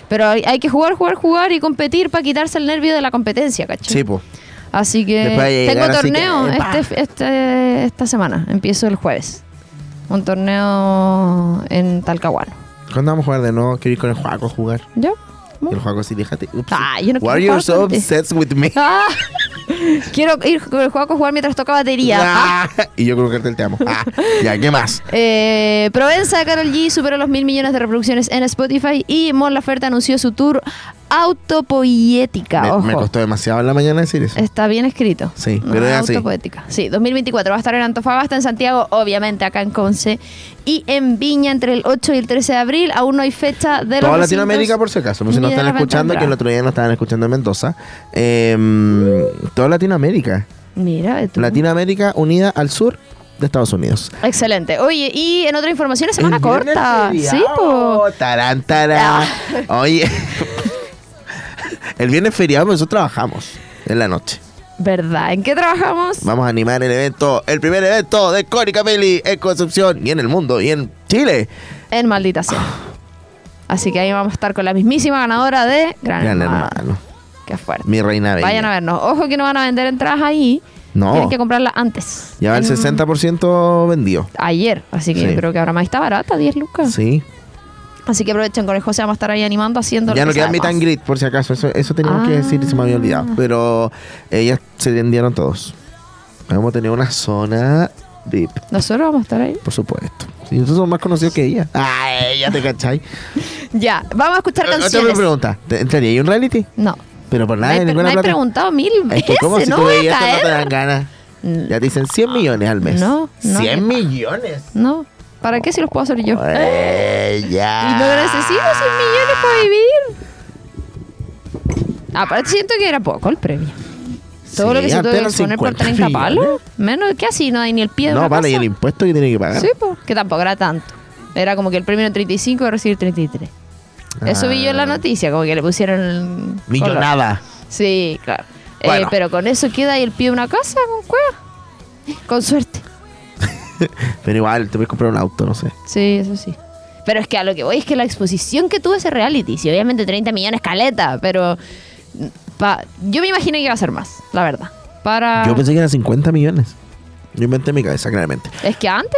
[SPEAKER 1] Pero hay, hay que jugar, jugar, jugar y competir para quitarse el nervio de la competencia, ¿cachai?
[SPEAKER 2] Sí, pues.
[SPEAKER 1] Así que tengo torneo este, este- esta semana. Empiezo el jueves. Un torneo en Talcahuano.
[SPEAKER 2] ¿Cuándo vamos a jugar de nuevo? Quiero ir con el Juaco a jugar.
[SPEAKER 1] ¿Ya?
[SPEAKER 2] Y el Juaco así, déjate. Ups.
[SPEAKER 1] Ah, yo no
[SPEAKER 2] Why are you so obsessed with me? (laughs)
[SPEAKER 1] Ah, quiero ir con el juego a jugar mientras toca batería. Ah. (laughs)
[SPEAKER 2] Ah, y yo creo que te amo. Ah, ya, ¿qué más? (laughs)
[SPEAKER 1] Eh, Provenza Carol G superó los mil millones de reproducciones en Spotify y Mon Laferte anunció su tour autopoética.
[SPEAKER 2] Me,
[SPEAKER 1] Ojo.
[SPEAKER 2] me costó demasiado en la mañana decir eso.
[SPEAKER 1] Está bien escrito.
[SPEAKER 2] Sí, pero es así.
[SPEAKER 1] autopoética. Sí, 2024 va a estar en Antofagasta, en Santiago, obviamente acá en Conce y en Viña entre el 8 y el 13 de abril. Aún no hay fecha de los
[SPEAKER 2] Toda Latinoamérica, por si acaso, por si no están escuchando, que el otro día no estaban escuchando en Mendoza. Eh, toda Latinoamérica.
[SPEAKER 1] Mira, tú.
[SPEAKER 2] Latinoamérica unida al sur de Estados Unidos.
[SPEAKER 1] Excelente. Oye, y en otra información, semana
[SPEAKER 2] El viernes
[SPEAKER 1] corta. Sí, po.
[SPEAKER 2] Tarán, tarán. Oye. (laughs) el viernes feriado nosotros trabajamos en la noche.
[SPEAKER 1] ¿Verdad? ¿En qué trabajamos?
[SPEAKER 2] Vamos a animar el evento, el primer evento de Cónica Peli en Concepción y en el mundo y en Chile.
[SPEAKER 1] En Maldita Sea. Así que ahí vamos a estar con la mismísima ganadora de Gran,
[SPEAKER 2] Gran
[SPEAKER 1] Hermano.
[SPEAKER 2] hermano.
[SPEAKER 1] Qué fuerte.
[SPEAKER 2] Mi reina bella.
[SPEAKER 1] Vayan a vernos. Ojo que no van a vender entradas ahí.
[SPEAKER 2] No.
[SPEAKER 1] Tienen que comprarlas antes.
[SPEAKER 2] Ya va el
[SPEAKER 1] En-
[SPEAKER 2] 60% vendido.
[SPEAKER 1] Ayer. Así que
[SPEAKER 2] Sí.
[SPEAKER 1] yo creo que ahora más está barata, 10 lucas.
[SPEAKER 2] Sí.
[SPEAKER 1] Así que aprovechen con el José, vamos a estar ahí animando, haciendo
[SPEAKER 2] Ya
[SPEAKER 1] lo
[SPEAKER 2] no
[SPEAKER 1] que
[SPEAKER 2] queda meet and greet, por si acaso. Eso, eso teníamos que
[SPEAKER 1] Ah.
[SPEAKER 2] decir y se me había olvidado. Pero ellas se vendieron todos. Vamos a tener una zona VIP,
[SPEAKER 1] Nosotros vamos a estar ahí.
[SPEAKER 2] por supuesto. Si nosotros somos más conocidos que ella. Ay, ya te cachai. (laughs)
[SPEAKER 1] Ya, vamos a escuchar
[SPEAKER 2] Otra
[SPEAKER 1] canciones.
[SPEAKER 2] pregunta. ¿Te- ¿Entraría ahí un reality?
[SPEAKER 1] No.
[SPEAKER 2] Pero por
[SPEAKER 1] Me
[SPEAKER 2] nada,
[SPEAKER 1] me
[SPEAKER 2] ninguna
[SPEAKER 1] hay
[SPEAKER 2] plata.
[SPEAKER 1] preguntado mil
[SPEAKER 2] Es
[SPEAKER 1] veces,
[SPEAKER 2] que como si
[SPEAKER 1] ¿no
[SPEAKER 2] tú veías esto no te dan ganas. Ya te dicen 100 millones al mes.
[SPEAKER 1] No, no.
[SPEAKER 2] 100 millones.
[SPEAKER 1] No, ¿para qué si los puedo hacer yo?
[SPEAKER 2] Eh, ya.
[SPEAKER 1] Y no necesito 100 millones para vivir. Aparte siento que era poco el premio. Todo
[SPEAKER 2] Sí,
[SPEAKER 1] lo que se tuvo que exponer por
[SPEAKER 2] 50
[SPEAKER 1] 30 palos. Menos que así, no hay ni el pie de
[SPEAKER 2] No,
[SPEAKER 1] una
[SPEAKER 2] vale, y el impuesto que tiene que pagar.
[SPEAKER 1] Sí, pues, que tampoco era tanto. Era como que el premio era 35 y recibir 33. Eso vi yo en la
[SPEAKER 2] Ah.
[SPEAKER 1] noticia, como que le pusieron color.
[SPEAKER 2] Millonada.
[SPEAKER 1] Sí, claro. Eh, pero con eso queda ahí el pie de una casa con cueva. Con suerte. (laughs)
[SPEAKER 2] Pero igual, te puedes comprar un auto, no sé.
[SPEAKER 1] Sí, eso sí. Pero es que a lo que voy es que la exposición que tuvo ese reality, sí, obviamente 30 millones caleta, pero mm, pa- yo me imaginé que iba a ser más, la verdad. Para
[SPEAKER 2] Yo pensé que eran 50 millones. Yo inventé en mi cabeza, claramente.
[SPEAKER 1] es que antes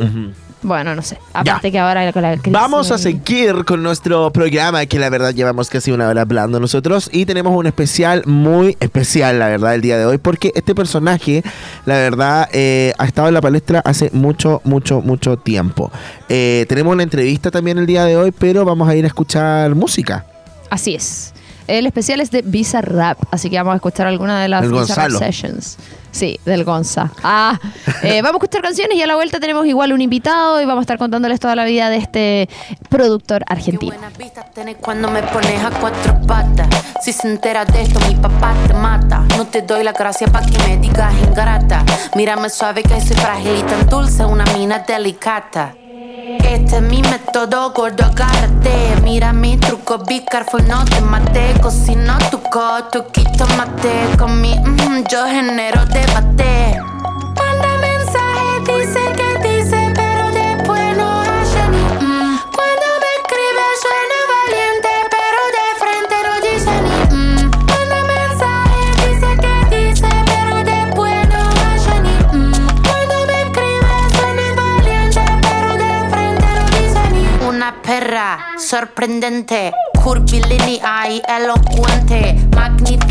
[SPEAKER 1] eran bueno, no sé. Aparte que ahora con la crisis
[SPEAKER 2] Vamos a seguir con nuestro programa, que la verdad llevamos casi una hora hablando nosotros. Y tenemos un especial muy especial, la verdad, el día de hoy, porque este personaje, la verdad, eh, ha estado en la palestra hace mucho, mucho, mucho tiempo. Eh, tenemos una entrevista también el día de hoy, pero vamos a ir a escuchar música.
[SPEAKER 1] Así es. El especial es de Visa Rap, así que vamos a escuchar alguna de las Visa Rap. Sessions. Sí, del Gonza. Ah, eh, vamos a escuchar canciones y a la vuelta tenemos igual un invitado y vamos a estar contándoles toda la vida de este productor
[SPEAKER 5] Qué
[SPEAKER 1] argentino.
[SPEAKER 5] buenas vistas tenés cuando me pones a cuatro patas. Si se entera de esto, mi papá te mata. No te doy la gracia pa' que me digas ingrata. Mírame suave que soy frágil y tan dulce, una mina delicata. Este es mi método, gordo, agárrate. Mira mi truco, be careful, no te mate. Cocino tu coto, quito mate. Con mi mm, yo genero debate. Sorprendente, curvilínea y elocuente,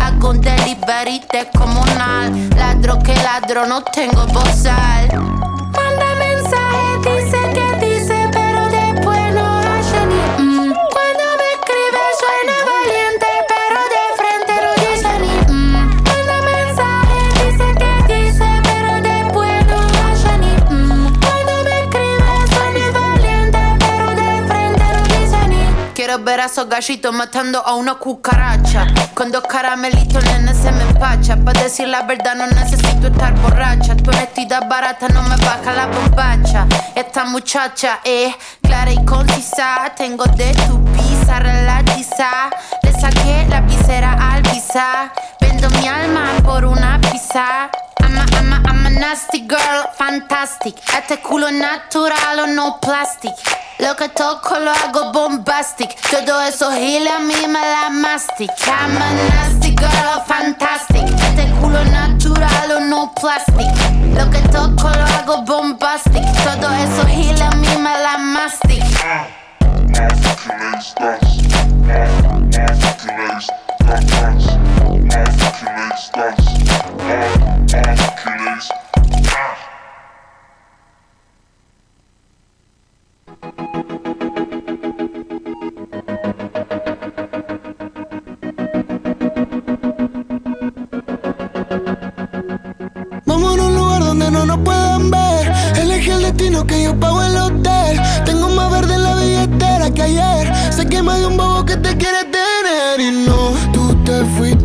[SPEAKER 5] Hago un delivery comunal, ladro que ladro, no tengo bozal. Manda mensaje, dice que dice, pero después no hace ni mm. Cuando me escribe suena valiente, pero de frente no dice ni mm. Manda mensaje, dice que dice, pero después no hace ni mm. Cuando me escribe suena valiente, pero de frente no dice ni Quiero ver a esos gallitos matando a una cucaracha. Con dos caramelitos, nene, se me empacha. Para decir la verdad, no necesito estar borracha. Tu honestidad barata no me baja la bombacha. Esta muchacha es clara y concisa. Tengo de tu pizza relatiza. Le saqué la visera al visa. Vendo mi alma por una pizza. Ama, ama, ama a nasty girl, fantastic. Este culo natural o no plastic. Lo que toco lo hago bombastic. Todo eso giles a mí me la mastic. I'm a nasty girl, fantastic. Este culo natural o no plastic. Lo que toco lo hago bombastic. Todo eso giles a mí me la mastic.
[SPEAKER 6] Vamos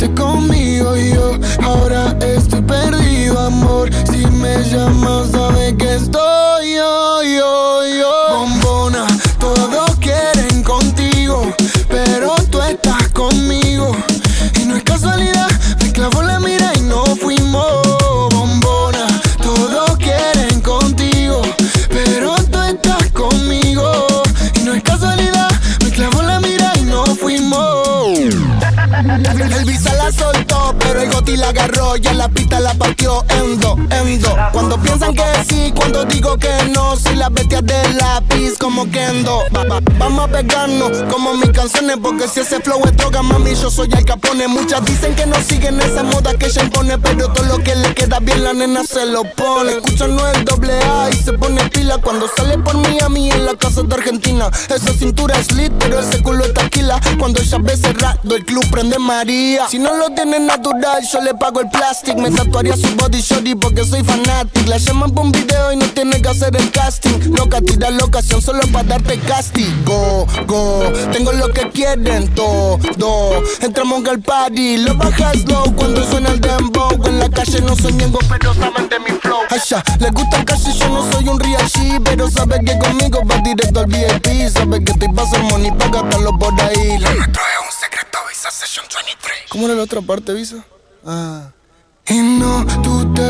[SPEAKER 6] conmigo y yo ahora estoy perdido, amor. Si me llamas, sabes que estoy agarró Cuando piensan que sí, cuando digo que no, soy la bestia del lápiz como Kendo. Va- va- Vamos a pegarnos como mis canciones, porque si ese flow es droga, mami, yo soy el capone. Muchas dicen que no siguen esa moda que ella impone, pero todo lo que le queda bien la nena se lo pone. Escuchan no el doble A y se pone pila cuando sale por Miami en la casa de Argentina. Esa cintura es lit, pero ese culo es taquila. Cuando ella ve cerrado, el club prende María. Si no lo tiene natural, yo le pago el plástico. Me tatuaría su body shorty porque soy fanático. La llaman por un video y no tiene que hacer el casting. Loca, tira la ocasión solo para darte castigo. Go, tengo lo que quieren todo. Entramos al party, lo bajas slow cuando suena el dembow. En la calle no soy miembro, pero saben de mi flow. Asha, le gusta el cash y yo no soy un real G, pero sabe que conmigo va directo al VIP. Sabe que estoy pa' hacer money pa' gastarlo por ahí. Lo nuestro es un secreto, Visa Session 23. ¿Cómo era la otra parte, Visa? Ah. Y no, tú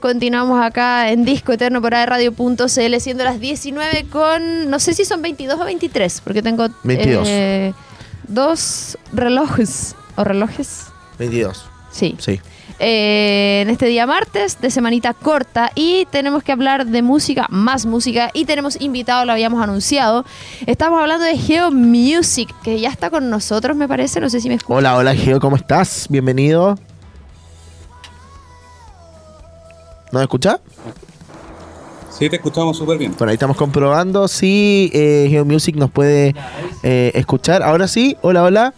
[SPEAKER 1] continuamos acá en Disco Eterno por radio.cl, siendo las 19 con, no sé si son 22 o 23, porque tengo
[SPEAKER 2] 22.
[SPEAKER 1] eh, dos relojes, o relojes,
[SPEAKER 2] 22.
[SPEAKER 1] sí.
[SPEAKER 2] Sí.
[SPEAKER 1] Eh, en este día martes de semanita corta y tenemos que hablar de música, más música y tenemos invitado, lo habíamos anunciado. Estamos hablando de Geo Music, que ya está con nosotros, me parece, no sé si me escuchan.
[SPEAKER 2] Hola, hola Geo, ¿cómo estás? Bienvenido. ¿Nos escucha?
[SPEAKER 7] Sí, te escuchamos súper bien.
[SPEAKER 2] Bueno, ahí estamos comprobando si eh, Geo Music nos puede eh, escuchar. Ahora sí, hola, hola.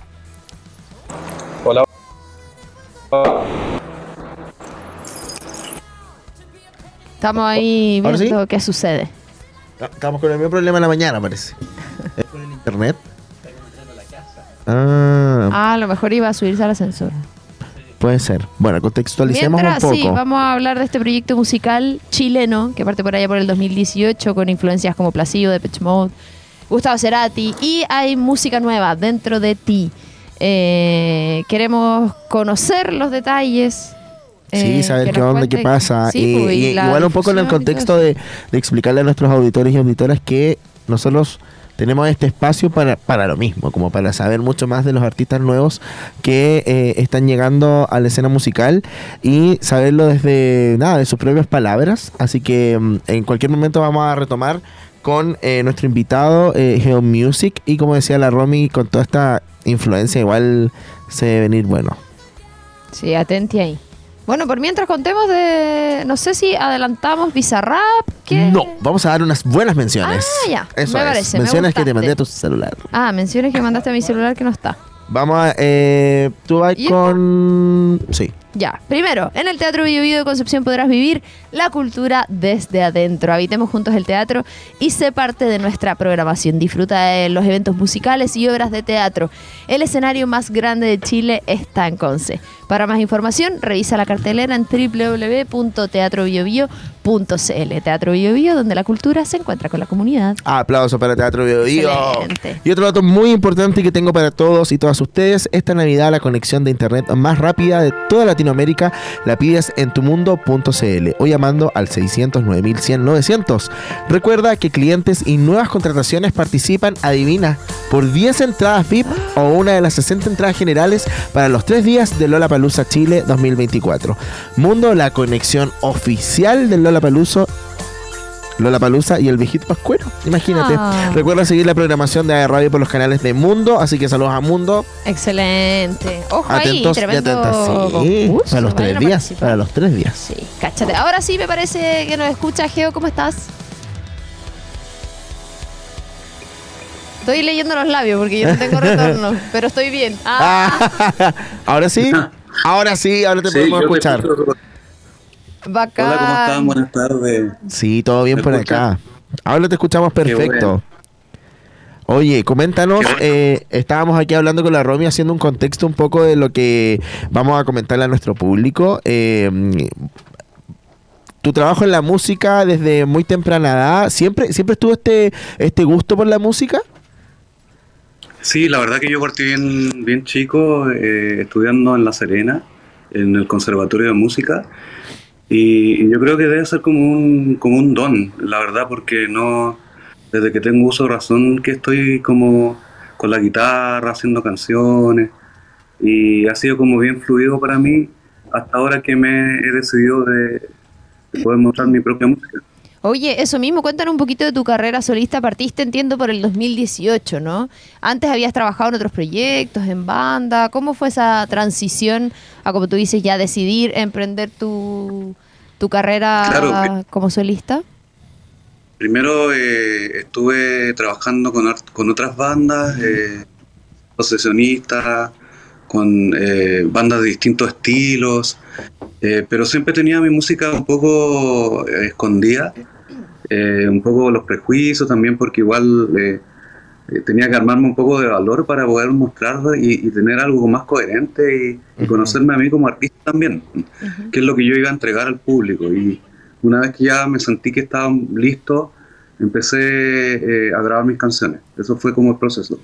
[SPEAKER 7] Hola.
[SPEAKER 1] Estamos ahí viendo qué sucede.
[SPEAKER 2] Estamos con el mismo problema en la mañana, parece. ¿Es (laughs) con el internet? Ah,
[SPEAKER 1] Ah, a lo mejor iba a subirse al ascensor.
[SPEAKER 2] Puede ser. Bueno, contextualicemos
[SPEAKER 1] Mientras,
[SPEAKER 2] un poco.
[SPEAKER 1] sí, vamos a hablar de este proyecto musical chileno que parte por allá por el 2018 con influencias como Placido, Depeche Mode, Gustavo Cerati y hay música nueva dentro de ti. Eh, queremos conocer los detalles.
[SPEAKER 2] Sí,
[SPEAKER 1] eh,
[SPEAKER 2] saber
[SPEAKER 1] que
[SPEAKER 2] qué onda, qué pasa.
[SPEAKER 1] Sí,
[SPEAKER 2] y,
[SPEAKER 1] pues, y la
[SPEAKER 2] igual un poco en el contexto de, de explicarle a nuestros auditores y auditoras que nosotros tenemos este espacio para, para lo mismo, como para saber mucho más de los artistas nuevos que eh, están llegando a la escena musical y saberlo desde nada, de sus propias palabras. Así que mm, en cualquier momento vamos a retomar con eh, nuestro invitado eh, Geo Music y como decía la Romy, con toda esta influencia igual se debe venir bueno.
[SPEAKER 1] Sí, atenti ahí. Bueno, por mientras contemos de. No sé si adelantamos Bizarrap. ¿qué?
[SPEAKER 2] No, vamos a dar unas buenas menciones.
[SPEAKER 1] Ah, ya,
[SPEAKER 2] Eso
[SPEAKER 1] me
[SPEAKER 2] es.
[SPEAKER 1] parece, me
[SPEAKER 2] menciones que te mandé a tu celular.
[SPEAKER 1] Ah, menciones que mandaste a mi celular que no está.
[SPEAKER 2] Vamos a. Eh, tú vas
[SPEAKER 1] ¿Y
[SPEAKER 2] con. Sí.
[SPEAKER 1] Ya, primero, en el Teatro Bio de Concepción podrás vivir la cultura desde adentro. Habitemos juntos el teatro y sé parte de nuestra programación. Disfruta de los eventos musicales y obras de teatro. El escenario más grande de Chile está en Conce. Para más información, revisa la cartelera en Teatro Bio Bio, donde la cultura se encuentra con la comunidad.
[SPEAKER 2] Aplauso para Teatro Bio Bio. Y otro dato muy importante que tengo para todos y todas ustedes, esta Navidad la conexión de internet más rápida de toda Latinoamérica la pides en tumundo.cl o llamando al 609.100.900. Recuerda que clientes y nuevas contrataciones participan, adivina, por 10 entradas VIP o una de las 60 entradas generales para los tres días de Lola Palusa Chile 2024. Mundo, la conexión oficial del Lola Paluso Lola Palusa y el viejito Pascuero. Imagínate.
[SPEAKER 1] Ah.
[SPEAKER 2] Recuerda seguir la programación de Radio por los canales de Mundo. Así que saludos a Mundo.
[SPEAKER 1] Excelente. Ojo ahí,
[SPEAKER 2] Atentos y
[SPEAKER 1] tremendo
[SPEAKER 2] atentas. Sí,
[SPEAKER 1] concurso.
[SPEAKER 2] para los tres días.
[SPEAKER 1] participar.
[SPEAKER 2] Para los tres días.
[SPEAKER 1] Sí, cáchate. Ahora sí me parece que nos escucha Geo, ¿cómo estás? Estoy leyendo los labios porque yo no tengo (laughs) retorno, pero estoy bien. Ah,
[SPEAKER 2] Ah, (laughs) Ahora sí. (laughs) Ahora sí, ahora te
[SPEAKER 7] Sí,
[SPEAKER 2] podemos
[SPEAKER 7] te
[SPEAKER 2] escuchar.
[SPEAKER 1] Bacán.
[SPEAKER 7] Hola, ¿cómo están? Buenas tardes.
[SPEAKER 2] Sí, todo bien
[SPEAKER 7] ¿Me
[SPEAKER 2] por acá. Ahora te escuchamos perfecto. Oye, coméntanos, eh, estábamos aquí hablando con la Romy haciendo un contexto un poco de lo que vamos a comentarle a nuestro público. Eh, tu trabajo en la música desde muy temprana edad, ¿siempre, siempre estuvo este, este gusto por la música?
[SPEAKER 7] Sí, la verdad que yo partí bien, bien chico eh, estudiando en La Serena, en el Conservatorio de Música. Y, yo creo que debe ser como un, como un don, la verdad, porque no, desde que tengo uso de razón que estoy como con la guitarra, haciendo canciones. Y ha sido como bien fluido para mí hasta ahora que me he decidido de, de poder mostrar mi propia música.
[SPEAKER 1] Oye, eso mismo, cuéntanos un poquito de tu carrera solista. Partiste, entiendo, por el 2018, ¿no? Antes habías trabajado en otros proyectos, en banda. ¿Cómo fue esa transición a, como tú dices, ya decidir emprender tu, tu carrera
[SPEAKER 7] Claro.
[SPEAKER 1] como solista?
[SPEAKER 7] Primero eh, estuve trabajando con, con otras bandas, eh, sesionistas, con eh, bandas de distintos estilos, eh, pero siempre tenía mi música un poco eh, escondida, eh, un poco los prejuicios también, porque igual tenía que armarme un poco de valor para poder mostrarlo y, y tener algo más coherente y, y conocerme a mí como artista también, que es lo que yo iba a entregar al público. Y una vez que ya me sentí que estaba listo, empecé a grabar mis canciones. Eso fue como el proceso.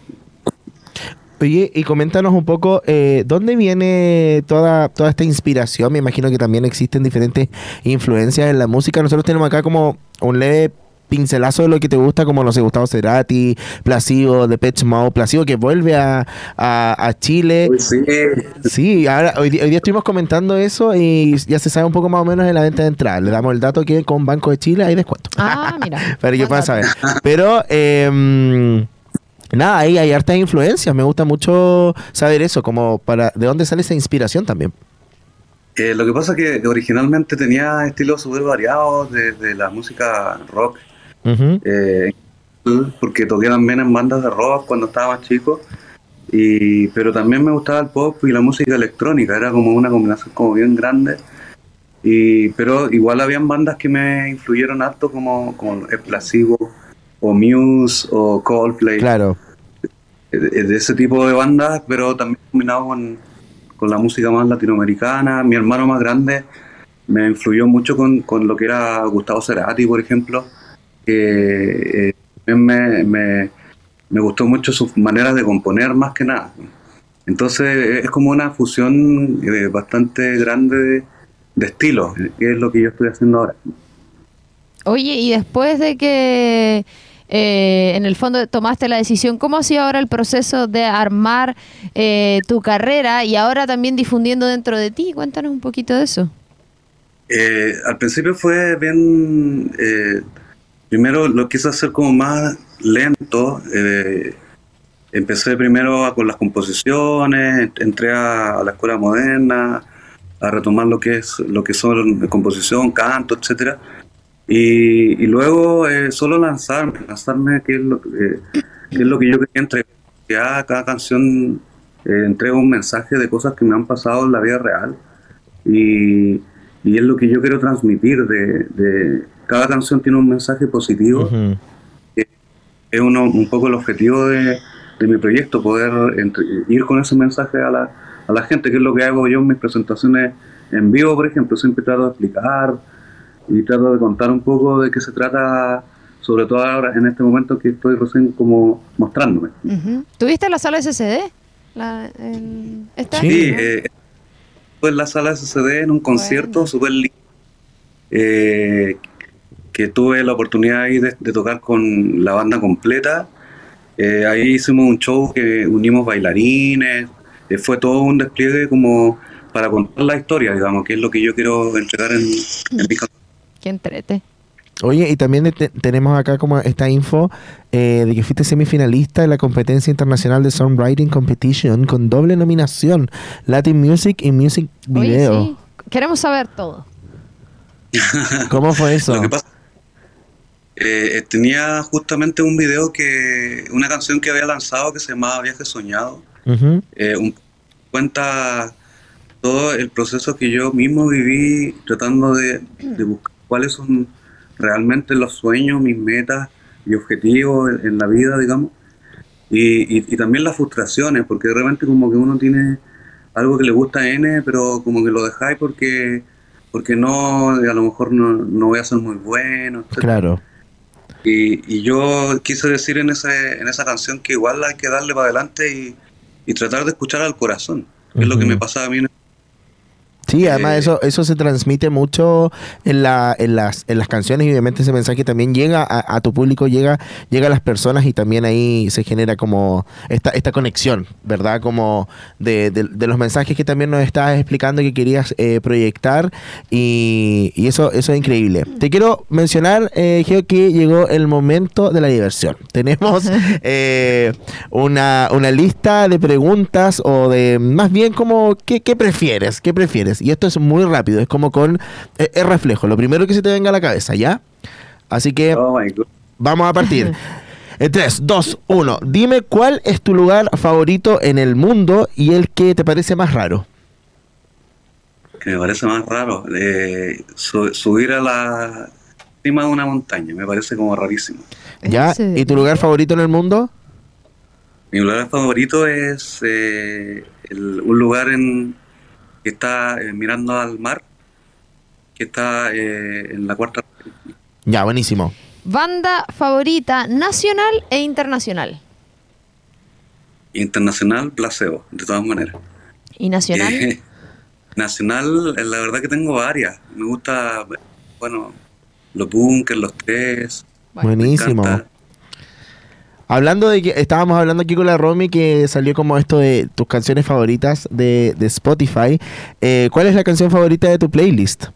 [SPEAKER 2] Oye, y coméntanos un poco, eh, ¿dónde viene toda, toda esta inspiración? Me imagino que también existen diferentes influencias en la música. Nosotros tenemos acá como un leve pincelazo de lo que te gusta, como, no sé, Gustavo Cerati, Placido, Depeche Mode, Placido que vuelve a, a, a Chile.
[SPEAKER 7] Sí,
[SPEAKER 2] Sí, ahora, hoy, día- hoy día estuvimos comentando eso y ya se sabe un poco más o menos de la venta de entrada. Le damos el dato que con Banco de Chile hay descuento.
[SPEAKER 1] Ah, mira. (laughs)
[SPEAKER 2] Pero qué
[SPEAKER 1] Buen
[SPEAKER 2] pasa,
[SPEAKER 1] dato.
[SPEAKER 2] Pero, eh, nada, ahí hay hartas influencias. Me gusta mucho saber eso, como para de dónde sale esa inspiración también.
[SPEAKER 7] Eh, lo que pasa es que originalmente tenía estilos súper variados de, de la música rock, eh, porque toqué también en bandas de rock cuando estaba más chico, y, pero también me gustaba el pop y la música electrónica, era como una combinación como bien grande, y, pero igual habían bandas que me influyeron harto como, como El Placebo, o Muse, o Coldplay,
[SPEAKER 2] Claro.
[SPEAKER 7] de, de ese tipo de bandas, pero también combinado con, con la música más latinoamericana. Mi hermano más grande me influyó mucho con, con lo que era Gustavo Cerati, por ejemplo, que eh, también me, me, me gustó mucho sus maneras de componer más que nada. Entonces es como una fusión eh, bastante grande de, de estilos, que es lo que yo estoy haciendo ahora.
[SPEAKER 1] Oye, y después de que eh, en el fondo tomaste la decisión. ¿Cómo ha sido ahora el proceso de armar eh, tu carrera y ahora también difundiendo dentro de ti? Cuéntanos un poquito de eso.
[SPEAKER 7] Eh, al principio fue bien. eh, primero lo quise hacer como más lento. eh, empecé primero a- con las composiciones, entré a, a la escuela moderna, a retomar lo que es lo que son composición, canto, etcétera. Y, y luego eh, solo lanzarme, lanzarme qué es lo, que- eh, qué es lo que yo quería entregar. Ya cada canción eh, entrega un mensaje de cosas que me han pasado en la vida real y, y es lo que yo quiero transmitir. De, de- cada canción tiene un mensaje positivo.
[SPEAKER 2] Ujú.
[SPEAKER 7] Es uno, un poco el objetivo de, de mi proyecto, poder entre- ir con ese mensaje a la, a la gente, que es lo que hago yo en mis presentaciones en vivo, por ejemplo. Siempre trato de explicar y trato de contar un poco de qué se trata, sobre todo ahora en este momento que estoy recién como mostrándome.
[SPEAKER 1] Ujú. ¿Tuviste la sala SCD? La.
[SPEAKER 7] Sí,
[SPEAKER 1] ¿no?
[SPEAKER 7] eh, fue en la sala SCD en un concierto
[SPEAKER 1] Bueno.
[SPEAKER 7] súper lindo. eh, que tuve la oportunidad ahí de, de tocar con la banda completa. Eh, ahí hicimos un show que unimos bailarines. eh, fue todo un despliegue como para contar la historia, digamos, que es lo que yo quiero entregar en, en mi canción.
[SPEAKER 1] Qué entrete.
[SPEAKER 2] Oye, y también te- tenemos acá como esta info eh, de que fuiste semifinalista en la competencia internacional de Songwriting Competition con doble nominación, Latin Music y Music
[SPEAKER 1] Oye,
[SPEAKER 2] Video.
[SPEAKER 1] sí. Queremos saber todo. (laughs)
[SPEAKER 2] ¿Cómo fue eso?
[SPEAKER 7] Lo que pasa eh, tenía justamente un video que, una canción que había lanzado que se llamaba Viaje Soñado. Eh, un- cuenta todo el proceso que yo mismo viví tratando de, de buscar cuáles son realmente los sueños, mis metas y objetivos en, en la vida, digamos. Y, y- y también las frustraciones, porque de repente como que uno tiene algo que le gusta a N, pero como que lo dejáis porque, porque no, a lo mejor no, no voy a ser muy bueno.
[SPEAKER 2] Claro.
[SPEAKER 7] Y, y yo quise decir en, ese, en esa canción que igual hay que darle para adelante y, y tratar de escuchar al corazón, que es lo que me pasaba a mí. en-
[SPEAKER 2] Sí, además
[SPEAKER 7] Eh,
[SPEAKER 2] eso eso se transmite mucho en, la, en, las, en las canciones y obviamente ese mensaje también llega a, a tu público, llega, llega a las personas y también ahí se genera como esta, esta conexión, ¿verdad? Como de, de- de los mensajes que también nos estabas explicando que querías eh, proyectar y, y eso, eso es increíble. Te quiero mencionar, eh, Geo, que llegó el momento de la diversión. (laughs) Tenemos eh, una, una lista de preguntas o de más bien como ¿qué, qué prefieres? ¿Qué prefieres? Y esto es muy rápido, es como con eh, es reflejo, lo primero que se te venga a la cabeza, ¿ya? Así que
[SPEAKER 7] Oh
[SPEAKER 2] vamos a partir. (laughs) En 3, 2, 1. Dime cuál es tu lugar favorito en el mundo y el que te parece más raro.
[SPEAKER 7] que me parece más raro. eh, su- subir a la cima de una montaña, me parece como rarísimo.
[SPEAKER 2] ¿Ya? ¿Y tu lugar favorito en el mundo?
[SPEAKER 7] Mi lugar favorito es eh, el- un lugar en que está eh, mirando al mar, que está eh, en la cuarta.
[SPEAKER 2] Ya, buenísimo.
[SPEAKER 1] Banda favorita nacional e internacional.
[SPEAKER 7] Internacional, placebo, de todas maneras.
[SPEAKER 1] ¿Y nacional?
[SPEAKER 7] Eh, (laughs) nacional, eh, la verdad que tengo varias. Me gusta, bueno, los bunkers, los tres. me
[SPEAKER 2] Buenísimo.
[SPEAKER 7] encanta.
[SPEAKER 2] Hablando de que estábamos hablando aquí con la Romy que salió como esto de tus canciones favoritas de, de Spotify. Eh, ¿Cuál es la canción favorita de tu playlist?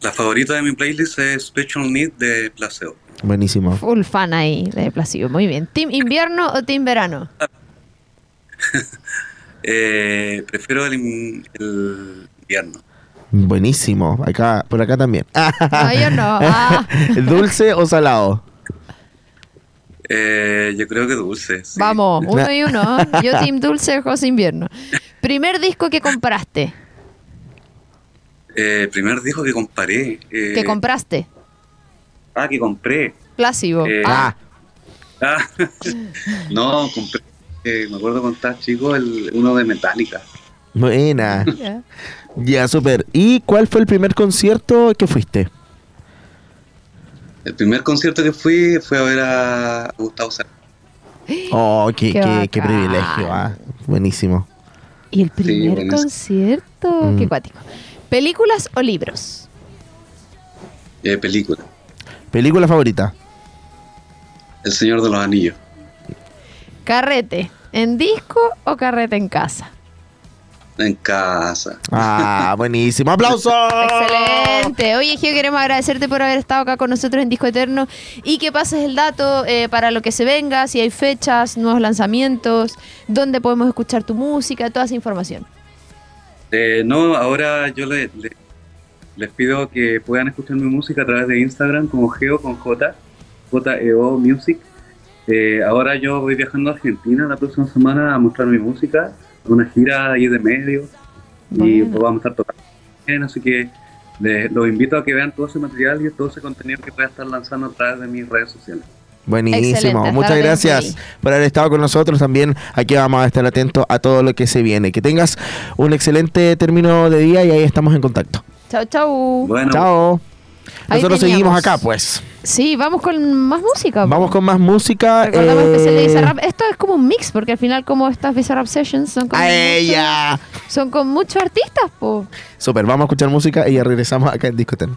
[SPEAKER 7] La favorita de mi playlist es Special Need de Placebo.
[SPEAKER 2] Buenísimo.
[SPEAKER 1] Full fan ahí de Placido. Muy bien. ¿Team invierno o team verano? (laughs)
[SPEAKER 7] Eh, prefiero el invierno.
[SPEAKER 2] Buenísimo. Acá, por acá también.
[SPEAKER 1] No, yo no. (laughs) Ah.
[SPEAKER 2] ¿Dulce o salado?
[SPEAKER 7] Eh, yo creo que dulce. sí.
[SPEAKER 1] Vamos, (laughs) uno y uno. Yo team dulce, José invierno. Primer disco que compraste.
[SPEAKER 7] Eh, primer disco que comparé. eh,
[SPEAKER 1] Que compraste.
[SPEAKER 7] ah, que compré.
[SPEAKER 1] Placido.
[SPEAKER 7] Eh,
[SPEAKER 1] Ah,
[SPEAKER 7] Ah, (laughs) no, compré. eh, me acuerdo cuando estaba chico, el, uno de Metallica.
[SPEAKER 2] Buena.
[SPEAKER 1] ya.
[SPEAKER 2] Ya, súper. ¿Y cuál fue el primer concierto que fuiste?
[SPEAKER 7] El primer concierto que fui fue a ver a Gustavo Cerati.
[SPEAKER 2] Oh, (gasps) qué,
[SPEAKER 1] Qué
[SPEAKER 2] qué, privilegio. ah. Buenísimo.
[SPEAKER 1] Y el primer concierto.
[SPEAKER 2] Mm.
[SPEAKER 1] Qué cuático. ¿Películas o libros?
[SPEAKER 7] Eh, película.
[SPEAKER 2] ¿Película favorita?
[SPEAKER 7] El Señor de los Anillos.
[SPEAKER 1] ¿Carrete en disco o carrete en casa?
[SPEAKER 7] En casa.
[SPEAKER 2] Ah, (laughs) buenísimo. ¡Aplausos!
[SPEAKER 1] Excelente. Oye, Gio, queremos agradecerte por haber estado acá con nosotros en Disco Eterno y que pases el dato eh, para lo que se venga, si hay fechas, nuevos lanzamientos, dónde podemos escuchar tu música, toda esa información.
[SPEAKER 7] Eh, no, ahora yo le- le- les pido que puedan escuchar mi música a través de Instagram como Geo con J, J-E-O Music. Eh, ahora yo voy viajando a Argentina la próxima semana a mostrar mi música, una gira ahí de medio y
[SPEAKER 1] Bueno.
[SPEAKER 7] pues vamos a estar tocando. bien, Así que les- los invito a que vean todo ese material y todo ese contenido que voy a estar lanzando a través de mis redes sociales.
[SPEAKER 2] Buenísimo.
[SPEAKER 1] Excelente,
[SPEAKER 2] Muchas gracias por haber estado con nosotros. También aquí vamos a estar atentos a todo lo que se viene. Que tengas un excelente término de día y ahí estamos en contacto.
[SPEAKER 1] Chau, chau.
[SPEAKER 7] Bueno,
[SPEAKER 2] Chao. Nosotros seguimos acá, pues.
[SPEAKER 1] Sí, vamos con más música.
[SPEAKER 2] Vamos con más música.
[SPEAKER 1] Recordamos
[SPEAKER 2] eh,
[SPEAKER 1] especial de Bizarrap. Esto es como un mix, porque al final, como estas Bizarrap Sessions son con,
[SPEAKER 2] ¡A
[SPEAKER 1] mucho-
[SPEAKER 2] ella!
[SPEAKER 1] son con muchos artistas, po.
[SPEAKER 2] Super, vamos a escuchar música y ya regresamos acá en Discoten.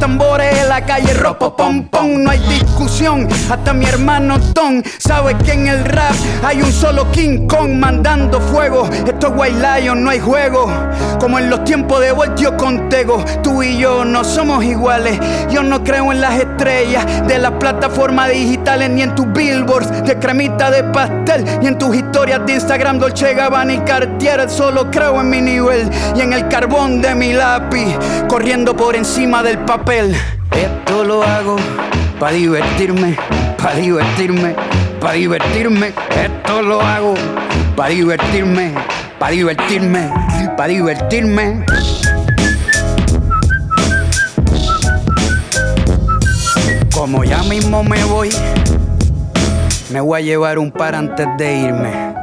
[SPEAKER 8] tambores en la calle ropo pom pom, no hay discusión. Hasta mi hermano Tom sabe que en el rap hay un solo King Kong mandando fuego. Esto es White Lion, no hay juego. Como en los tiempos de Voltio Contego, tú y yo no somos iguales. Yo no creo en las estrellas de las plataformas digitales, ni en tus billboards de cremita de pastel, ni en tus historias de Instagram, Dolce Gabbana y Cartier. Solo creo en mi nivel y en el carbón de mi lápiz, corriendo por encima del papel. Esto lo hago para divertirme, para divertirme, para divertirme. Esto lo hago para divertirme, para divertirme, para divertirme. Como ya mismo me voy, me voy a llevar un par antes de irme.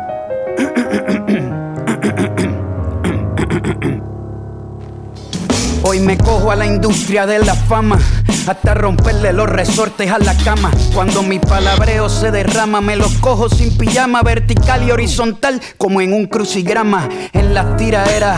[SPEAKER 8] Hoy me cojo a la industria de la fama, hasta romperle los resortes a la cama. Cuando mi palabreo se derrama, me los cojo sin pijama, vertical y horizontal, como en un crucigrama. En las tiraderas,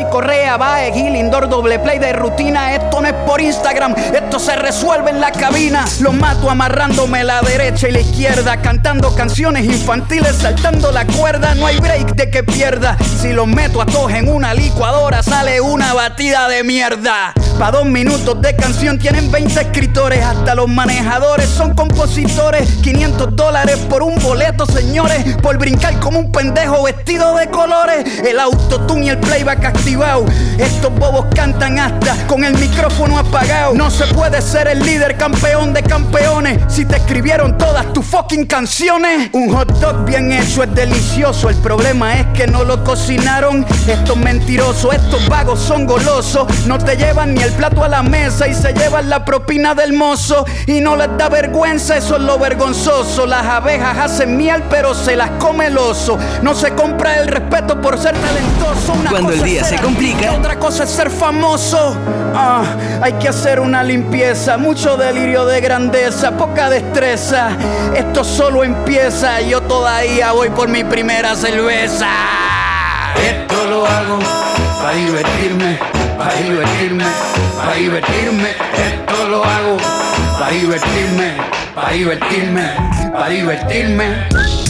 [SPEAKER 8] soy Correa, Bae, Gil, Indoor, doble play de rutina. Esto no es por Instagram, esto se resuelve en la cabina. Los mato amarrándome la derecha y la izquierda, cantando canciones infantiles, saltando la cuerda. No hay break de que pierda. Si los meto a todos en una licuadora, sale una batida de mierda. Pa' dos minutos de canción tienen 20 escritores, hasta los manejadores son compositores. 500 dólares por un boleto, señores, por brincar como un pendejo vestido de colores. El autotune y el playback activado. Estos bobos cantan hasta con el micrófono apagado. No se puede ser el líder campeón de campeones si te escribieron todas tus fucking canciones. Un hot dog bien hecho es delicioso. El problema es que no lo cocinaron. Estos mentirosos, estos vagos son golosos. No te llevan ni el plato a la mesa y se llevan la propina del mozo. Y no les da vergüenza, eso es lo vergonzoso. Las abejas hacen miel, pero se las come el oso. No se compra el respeto por ser talentoso. Una
[SPEAKER 9] Cuando el
[SPEAKER 8] cosa
[SPEAKER 9] día
[SPEAKER 8] es
[SPEAKER 9] se complica.
[SPEAKER 8] otra cosa es ser famoso. Ah, hay que hacer una limpieza, mucho delirio de grandeza, poca destreza. Esto solo empieza, yo todavía voy por mi primera cerveza. Esto lo hago para divertirme, para divertirme, para divertirme. Esto lo hago para divertirme, para divertirme, para divertirme.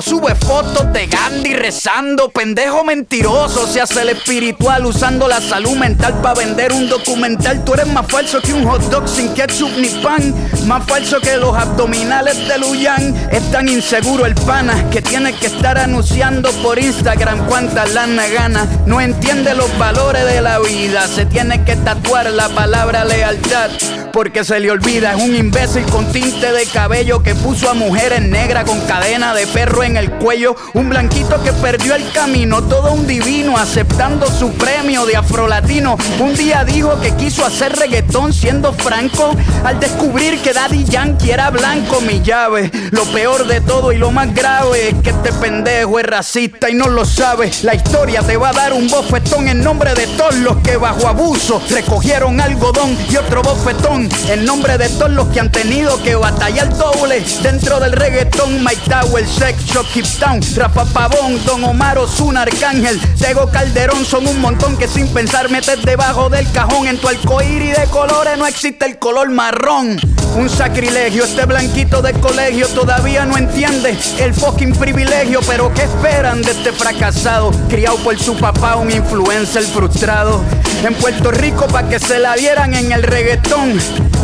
[SPEAKER 8] sube fotos de Gandhi rezando. Pendejo mentiroso, se hace el espiritual usando la salud mental para vender un documental. Tú eres más falso que un hot dog sin ketchup ni pan. Más falso que los abdominales de Luyan. Es tan inseguro el pana que tiene que estar anunciando por Instagram cuánta lana gana. No entiende los valores de la vida. Se tiene que tatuar la palabra lealtad. Porque se le olvida, es un imbécil con tinte de cabello que puso a mujeres negras con cadena de perro en el cuello. Un blanquito que perdió el camino, todo un divino aceptando su premio de afrolatino. Un día dijo que quiso hacer reggaetón siendo franco. Al descubrir que Daddy Yankee era blanco, mi llave. Lo peor de todo y lo más grave es que este pendejo es racista y no lo sabe. La historia te va a dar un bofetón en nombre de todos los que bajo abuso recogieron algodón y otro bofetón en nombre de todos los que han tenido que batallar doble dentro del reggaetón. Mike Tower, Sex Shop, Keep Town, Rafa Pavón, Don Omar Ozuna, Arcángel, Tego Calderón son un montón que sin pensar metes debajo del cajón. En tu arcoíris de colores no existe el color marrón. Un sacrilegio, este blanquito de colegio todavía no entiende el fucking privilegio. Pero ¿qué esperan de este fracasado? Criado por su papá, un influencer frustrado. En Puerto Rico pa' que se la dieran en el reggaetón.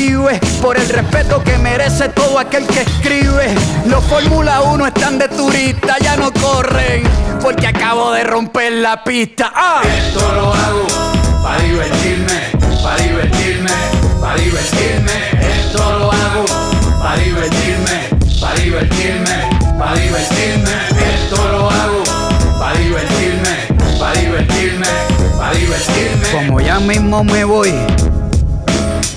[SPEAKER 8] vive, por el respeto que merece todo aquel que escribe. Los Fórmula 1 están de turista, ya no corren, porque acabo de romper la pista. ¡Ah! Esto lo hago para divertirme, para divertirme, para divertirme.
[SPEAKER 9] Esto lo hago para divertirme, para divertirme, para divertirme. Esto lo hago para divertirme, para divertirme, para divertirme.
[SPEAKER 8] Como ya mismo me voy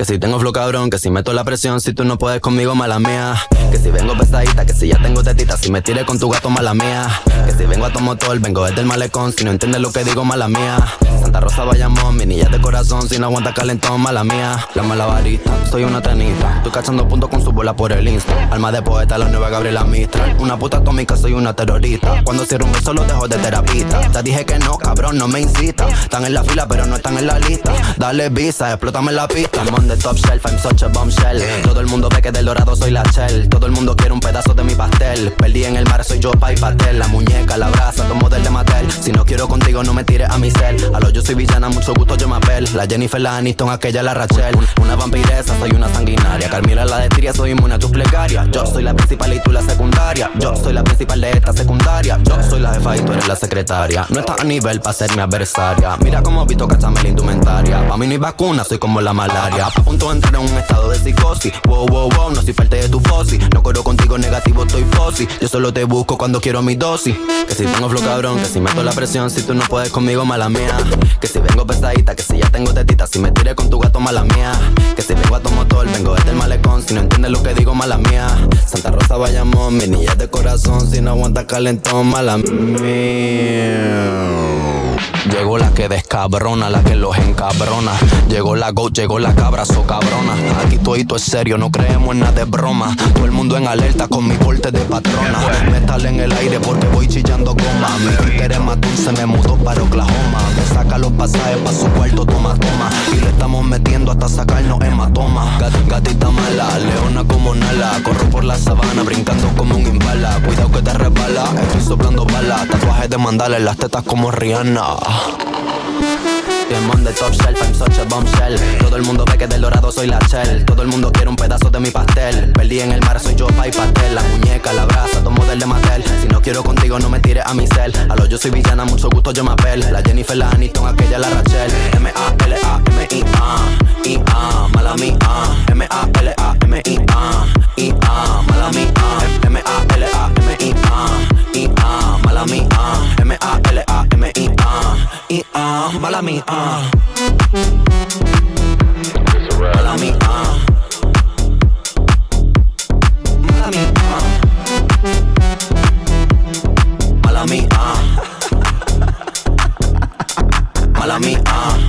[SPEAKER 10] Que si tengo flow cabrón, que si meto la presión, si tú no puedes conmigo, mala mía. Que si vengo pesadita, que si ya tengo tetita, si me tire con tu gato, mala mía. Que si vengo a tu motor, vengo desde el malecón, si no entiendes lo que digo, mala mía. Santa Rosa Bayamón, mi niña de corazón, si no aguanta calentón, mala mía. La malabarista, soy una tenista, estoy cachando puntos con su bola por el insta. Alma de poeta, la nueva Gabriela Mistral. Una puta atómica, soy una terrorista. Cuando cierro un beso, lo dejo de terapista. Te dije que no, cabrón, no me incita. Están en la fila, pero no están en la lista. Dale visa, explótame la pista. The top shelf, I'm such a bombshell. Todo el mundo ve que del dorado soy la shell. Todo el mundo quiere un pedazo de mi pastel. Perdí en el mar, soy yo, pa' y pastel. La muñeca, la brasa, tomo del de Mattel. Si no quiero contigo, no me tires a mi cel. A lo yo soy villana, mucho gusto, yo me apel. La Jennifer, la Aniston, aquella, la Rachel. Una vampiresa, soy una sanguinaria. Carmila, la de Tiria, soy inmune a tus plegarias. Yo soy la principal y tú la secundaria. Yo soy la principal de esta secundaria. Yo soy la jefa y tú eres la secretaria. No estás a nivel para ser mi adversaria. Mira cómo visto cachame la indumentaria. Pa' mí no hay vacuna, soy como la malaria. De entrar en un estado de psicosis. Wow, wow, wow, no soy parte de tu fosi. No corro contigo negativo, estoy fosi. Yo solo te busco cuando quiero mi dosis. Que si tengo flow cabrón, que si meto la presión, si tú no puedes conmigo, mala mía. Que si vengo pesadita, que si ya tengo tetita, si me tiré con tu gato, mala mía. Que si vengo a tu motor, vengo desde el malecón, si no entiendes lo que digo, mala mía. Santa Rosa Bayamón, mi niña de corazón, si no aguanta calentón, mala mía. Llegó la que descabrona, la que los encabrona. Llegó la go, llegó la cabra, so cabrona. Aquí todito es serio, no creemos en nada de broma. Todo el mundo en alerta con mi porte de patrona. Metal en el aire porque voy chillando goma. Mi Twitter es más dulce, me mudó para Oklahoma. Me saca los pasajes pa' su cuarto, toma, toma. Y le estamos metiendo hasta sacarnos hematoma. Gat- gatita mala, leona como Nala. Corro por la sabana, brincando como un imbala. Cuidado que te resbala, estoy soplando balas. Tatuajes de mandala las tetas como Rihanna. I'm top shelf, I'm such a bombshell Todo el mundo ve que del dorado soy la shell. Todo el mundo quiere un pedazo de mi pastel. Perdí en el mar, soy yo, pa' y pastel. La muñeca, la brasa, tomo del de Mattel. Si no quiero contigo, no me tires a mi cel. A lo yo soy villana, mucho gusto, yo me apel. La Jennifer, la Aniston, aquella, la Rachel. M-A-L-A-M-I-A I-A, mala mía. M-A-L-A-M-I-A I-A, mala mía. M-A-L-A-M-I-A I-A mala mía, ah, M-A-L-A-M-I-A, I-A, ah, mala ah, mía. Mala mía. Mala mía. Mala mía. Mala mía.